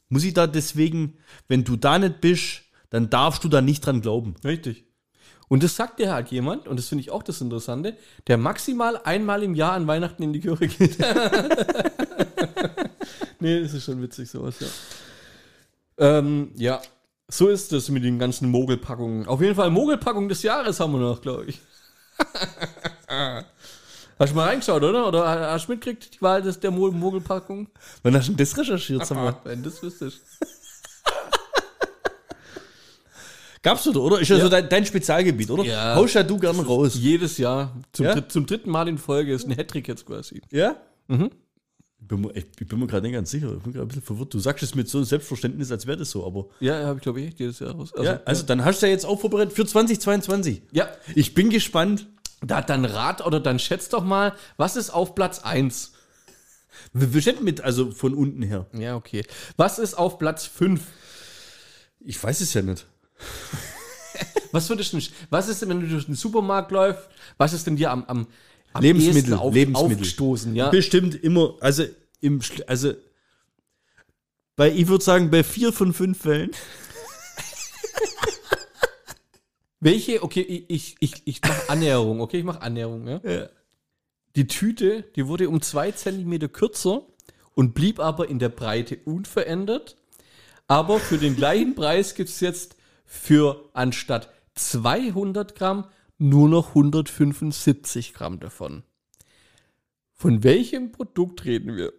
Muss ich da deswegen, wenn du da nicht bist, dann darfst du da nicht dran glauben. Richtig. Und das sagt dir halt jemand, und das finde ich auch das Interessante, der maximal einmal im Jahr an Weihnachten in die Kirche geht. nee, das ist schon witzig, sowas, ja. Ähm, ja, so ist das mit den ganzen Mogelpackungen. Auf jeden Fall Mogelpackung des Jahres haben wir noch, glaube ich. Hast du mal reingeschaut, oder? Oder hast du mitgekriegt, die Wahl des, der Mo- Mogelpackung? Wann hast du denn das recherchiert? Sag mal? Wenn das wüsstest. Gab's oder? Oder? Ist ja, so dein, dein Spezialgebiet, oder? Ja. Haust ja du gern raus. Jedes Jahr. Zum, Ja? dritt, zum dritten Mal in Folge ist ein Hattrick jetzt quasi. Ja? Mhm. Ich bin mir, ich bin mir gerade nicht ganz sicher. Ich bin gerade ein bisschen verwirrt. Du sagst es mit so einem Selbstverständnis, als wäre das so, aber. Ja, habe ich glaube ich jedes Jahr raus. Also, ja, also dann hast du ja jetzt auch vorbereitet für 2022. ja. Ich bin gespannt. Da dann rat oder dann schätzt doch mal, was ist auf Platz 1? Wir, wir schätzen mit, also von unten her. Ja, okay. Was ist auf Platz 5? Ich weiß es ja nicht. Was würdest du, was ist denn, wenn du durch den Supermarkt läufst, was ist denn dir am, am, am Lebensmittel, auf, Lebensmittel. aufgestoßen? Ja? Bestimmt immer, also im, also bei, ich würde sagen, bei vier von fünf Fällen. Welche, okay, ich, ich, ich, mache Annäherung, okay, ich mache Annäherung, ja? Die Tüte, die wurde um zwei Zentimeter kürzer und blieb aber in der Breite unverändert. Aber für den gleichen Preis gibt es jetzt für anstatt 200 Gramm nur noch 175 Gramm davon. Von welchem Produkt reden wir?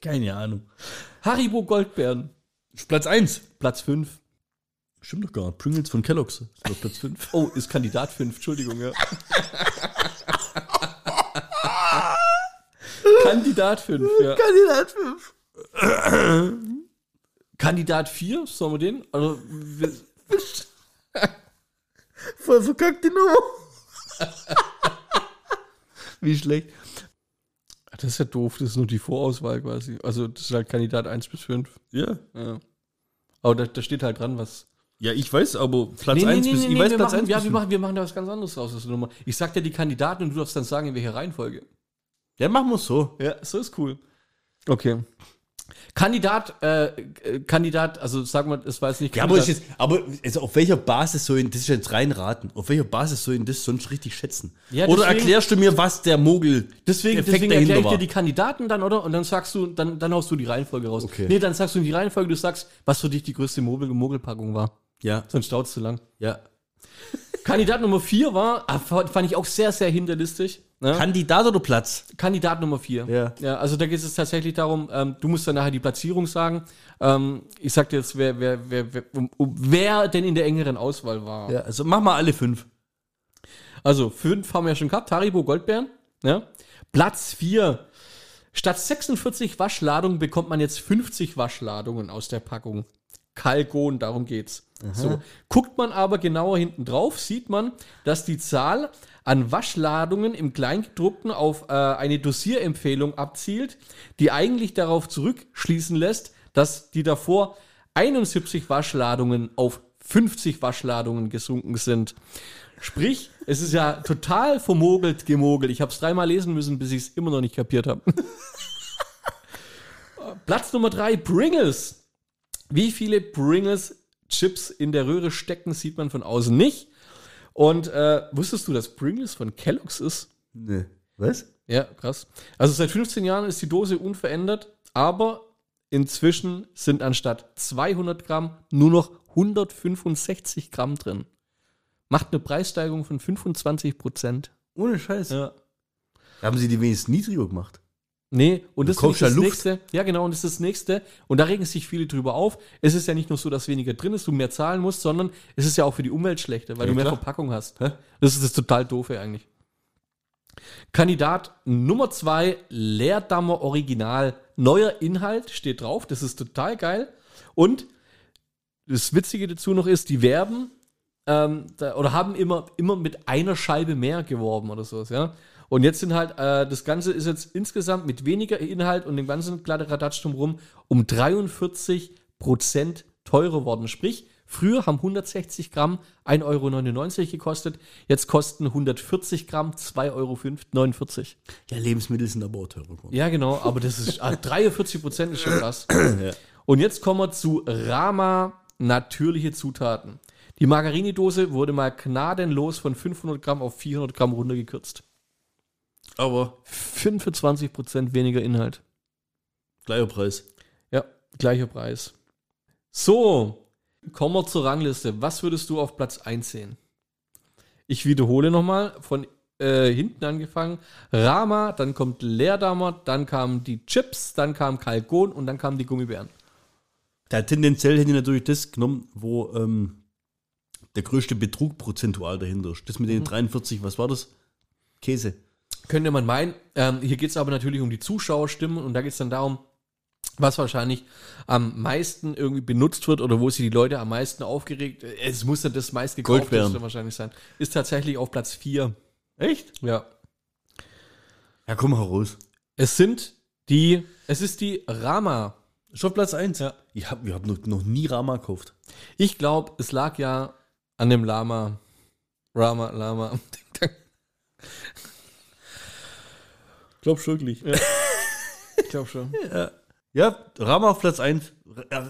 Keine Ahnung. Haribo Goldbeeren, Platz 1. Platz 5. Stimmt doch gar nicht. Pringles von Kellogg's. Ist doch Platz 5. Oh, ist Kandidat 5, Entschuldigung, ja. Kandidat 5, ja. Kandidat 5. Kandidat 4, sollen wir den? Also, wir, Voll verkackt die Nummer. Wie schlecht. das ist ja doof, das ist nur die Vorauswahl quasi. Also, das ist halt Kandidat 1 bis 5. Ja. Ja. Aber da, da steht halt dran, was. Ja, ich weiß, aber Platz 1 bis, ich weiß wir Platz machen, 1 ja, wir 5. machen, wir machen da was ganz anderes raus aus der Nummer. Ich sag dir die Kandidaten und du darfst dann sagen, in welcher Reihenfolge. Ja, machen wir so. Ja, so ist cool. Okay. Kandidat, äh, Kandidat, also sagen wir, es war jetzt nicht Ja, aber, Kandidat- jetzt, aber also auf welcher Basis soll ich, das ist jetzt rein raten, auf welcher Basis soll ich das sonst richtig schätzen? Ja, oder deswegen- erklärst du mir, was der Mogel Deswegen, Effekt deswegen erkläre ich war? dir die Kandidaten dann, oder? Und dann sagst du, dann, dann haust du die Reihenfolge raus. Okay. Nee, dann sagst du in die Reihenfolge, du sagst, was für dich die größte Mogel Mogelpackung war. Ja, Sonst dauert es zu lang. ja. Kandidat Nummer 4 war, ah, fand ich auch sehr, sehr hinterlistig. Ne? Kandidat oder Platz? Kandidat Nummer 4. Ja. ja. Also da geht es tatsächlich darum, ähm, du musst dann nachher die Platzierung sagen. Ähm, ich sag dir jetzt, wer, wer, wer, wer, um, um, wer denn in der engeren Auswahl war. Ja, also mach mal alle fünf. Also, fünf haben wir ja schon gehabt. Haribo Goldbeeren. Ja. Platz vier. Statt 46 Waschladungen bekommt man jetzt 50 Waschladungen aus der Packung. Kalkon, darum geht's. So. Guckt man aber genauer hinten drauf, sieht man, dass die Zahl an Waschladungen im Kleingedruckten auf äh, eine Dosierempfehlung abzielt, die eigentlich darauf zurückschließen lässt, dass die davor 71 Waschladungen auf 50 Waschladungen gesunken sind. Sprich, es ist ja total vermogelt, gemogelt. Ich habe es dreimal lesen müssen, bis ich es immer noch nicht kapiert habe. Platz Nummer drei, Pringles. Wie viele Pringles Chips in der Röhre stecken, sieht man von außen nicht. Und äh, wusstest du, dass Pringles von Kellogg's ist? Ne. Was? Ja, krass. Also seit 15 Jahren ist die Dose unverändert, aber inzwischen sind anstatt 200 Gramm nur noch 165 Gramm drin. Macht eine Preissteigerung von 25 Prozent. Ohne Scheiß. Ja. Haben sie die wenigstens niedriger gemacht? Nee, und Du das, ja das Luft. nächste. Ja, genau, und das ist das nächste. Und da regen sich viele drüber auf. Es ist ja nicht nur so, dass weniger drin ist, du mehr zahlen musst, sondern es ist ja auch für die Umwelt schlechter, weil Ja, du mehr klar. Verpackung hast. Das ist das total doofe eigentlich. Kandidat Nummer zwei, Leerdammer Original. Neuer Inhalt steht drauf. Das ist total geil. Und das Witzige dazu noch ist, die werben ähm, da, oder haben immer, immer mit einer Scheibe mehr geworben oder sowas, ja. Und jetzt sind halt, äh, das Ganze ist jetzt insgesamt mit weniger Inhalt und dem ganzen Kladderadatsch drumherum um 43 Prozent teurer worden. Sprich, früher haben 160 Gramm 1,99 Euro gekostet, jetzt kosten 140 Gramm 2,49 Euro. Ja, Lebensmittel sind aber auch teurer geworden. Ja, genau, aber das ist ah, 43 Prozent ist schon krass. Und jetzt kommen wir zu Rama natürliche Zutaten. Die Margarinidose wurde mal gnadenlos von 500 Gramm auf 400 Gramm runtergekürzt. Aber 25 Prozent weniger Inhalt. gleicher Preis. Ja, gleicher Preis. So, kommen wir zur Rangliste. Was würdest du auf Platz 1 sehen? Ich wiederhole nochmal, von äh, hinten angefangen. Rama, dann kommt Leerdammer, dann kamen die Chips, dann kam Kalkon und dann kamen die Gummibären. Da tendenziell hätte ich natürlich das genommen, wo ähm, der größte Betrug prozentual dahinter ist. Das mit den 43, was war das? Käse. Könnte man meinen. Ähm, hier geht es aber natürlich um die Zuschauerstimmen und da geht es dann darum, was wahrscheinlich am meisten irgendwie benutzt wird oder wo sich die Leute am meisten aufgeregt. Es muss ja das meist gekaufteste wahrscheinlich sein. Ist tatsächlich auf Platz 4. Echt? Ja. Ja, komm heraus. Es sind die, es ist die Rama. Ist auf Platz 1. Ja. Ich habe hab noch, noch nie Rama gekauft. Ich glaube, es lag ja an dem Lama. Rama, Lama. Glaubst du wirklich? Ich glaube schon. Ja, Rama auf Platz 1.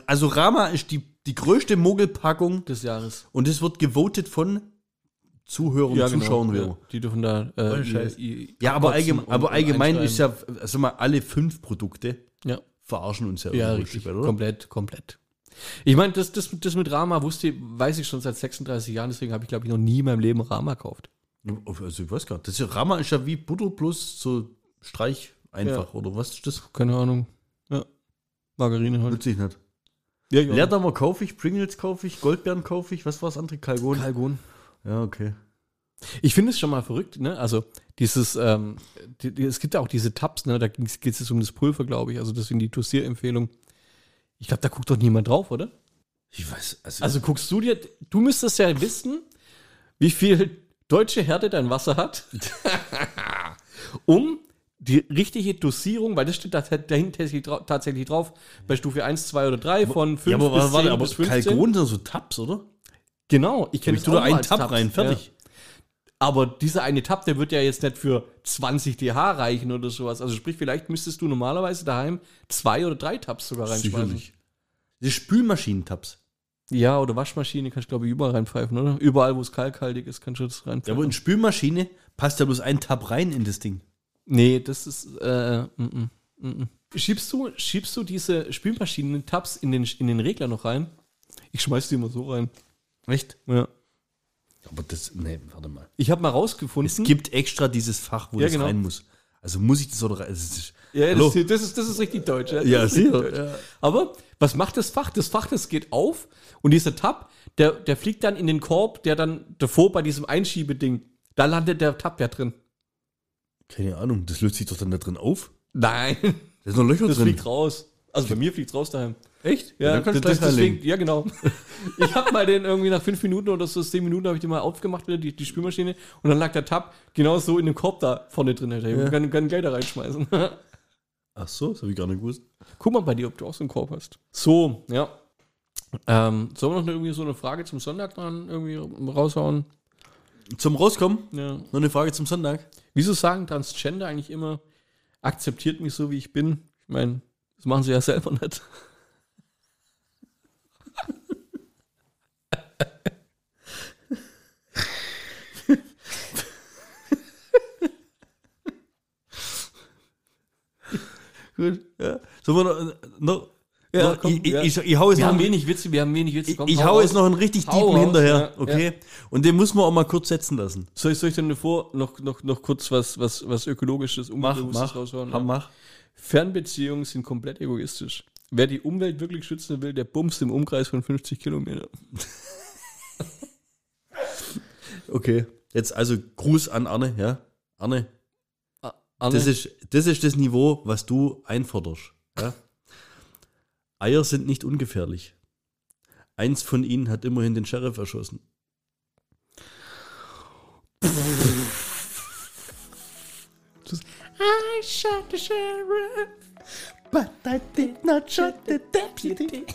Also Rama ist die, die größte Mogelpackung Des Jahres. und es wird gewotet von Zuhörern und Zuschauern. Ja, Ja, die dürfen da. Äh, Ohne Scheiß. ihr- ihr- ja aber, allgemein, aber allgemein ist ja, also mal alle fünf Produkte Ja. verarschen uns ja, Ja, richtig. Oder? Komplett, komplett. Ich meine, das, das, das mit Rama wusste, weiß ich schon seit 36 Jahren, deswegen habe ich, glaube ich, noch nie in meinem Leben Rama gekauft. Also ich weiß gar nicht. Das ist ja, Rama ist ja wie Butter plus so Streich einfach, Ja. oder was ist das? Keine Ahnung. Ja. Margarine halt. Nutze ich nicht. Ja, ja. Leerdammer kaufe ich, Pringles kaufe ich, Goldbeeren kaufe ich, was war das andere? Kalgon? Kalgon. ja, okay. Ich finde es schon mal verrückt, ne? Also dieses, ähm, die, die, es gibt ja auch diese Tabs, ne? Da geht es jetzt um das Pulver, glaube ich. Also deswegen die Dosierempfehlung. Ich glaube, da guckt doch niemand drauf, oder? Ich weiß, also, Also guckst du dir, du müsstest ja wissen, wie viel deutsche Härte dein Wasser hat, um die richtige Dosierung, weil das steht da dahin tatsächlich drau- tatsächlich drauf, bei Stufe 1, 2 oder 3 von 5 ja, aber bis warte, 10 warte, aber bis 15. Kalgon sind so Tabs, oder? Genau, ich kenne Ich tue da einen Tab rein, fertig. Ja. Aber dieser eine Tab, der wird ja jetzt nicht für 20 dH reichen oder sowas. Also sprich, vielleicht müsstest du normalerweise daheim zwei oder drei Tabs sogar reinschmeißen. Sicherlich. Die Spülmaschinentabs. Ja, oder Waschmaschine kannst du, glaube ich, überall reinpfeifen, oder? Überall, wo es kalkhaltig ist, kannst du das Ja, reinpfeifen. aber in Spülmaschine passt ja bloß ein Tab rein in das Ding. Nee, das ist, äh, mm, mm, mm. Schiebst du, schiebst du diese Spülmaschinen-Tabs in den, in den Regler noch rein? Ich schmeiß die immer so rein. Echt? Ja. Aber das, nee, warte mal. Ich habe mal rausgefunden. Es gibt extra dieses Fach, wo Ja, das genau. rein muss. Also muss ich das oder ist, Ja, das, das, ist, das ist richtig deutsch. Das Ja, richtig sicher, deutsch. ja. Aber was macht das Fach? Das Fach, das geht auf und dieser Tab, der, der fliegt dann in den Korb, der dann davor bei diesem Einschiebeding, da landet der Tab ja drin. Keine Ahnung, das löst sich doch dann da drin auf. Nein, Da sind noch Löcher das drin. fliegt raus. Also bei mir fliegt raus daheim. Echt? Ja, dann kannst du das, deswegen, ja genau. Ich habe mal den irgendwie nach fünf Minuten oder so zehn Minuten habe ich den mal aufgemacht wieder die, die Spülmaschine und dann lag der Tab genau so in dem Korb da vorne drin. Ich Ja. kann, kann gleich da reinschmeißen. Ach so, das habe ich gar nicht gewusst. Guck mal bei dir, ob du auch so einen Korb hast. So, ja. Ähm, sollen wir noch irgendwie so eine Frage zum Sonntag dann irgendwie raushauen? Zum Rauskommen, Ja. noch eine Frage zum Sonntag. Wieso sagen Transgender eigentlich immer, akzeptiert mich so, wie ich bin? Ich meine, das machen sie ja selber nicht. Gut, ja. Sollen wir noch, noch ja, komm, ich, ja. ich, ich, ich hau jetzt Wir noch haben einen- wenig Witze, wir haben wenig Witze. ich, Komm, ich hau hau jetzt noch einen richtig Hau raus, hinterher, ja, okay? Und den muss man auch mal kurz setzen lassen. Soll ich, soll ich denn davor noch, noch, noch kurz was, was, was Ökologisches, Umweltbewusstes raushauen? Mach, mach. Fernbeziehungen sind komplett egoistisch. Wer die Umwelt wirklich schützen will, der bumst im Umkreis von 50 Kilometer. Okay, jetzt also Gruß an Arne, ja? Arne, Arne, das ist, das ist das Niveau, was du einforderst. Ja? Eier sind nicht ungefährlich. Eins von ihnen hat immerhin den Sheriff erschossen. I shot the sheriff, but I did not shot the deputy.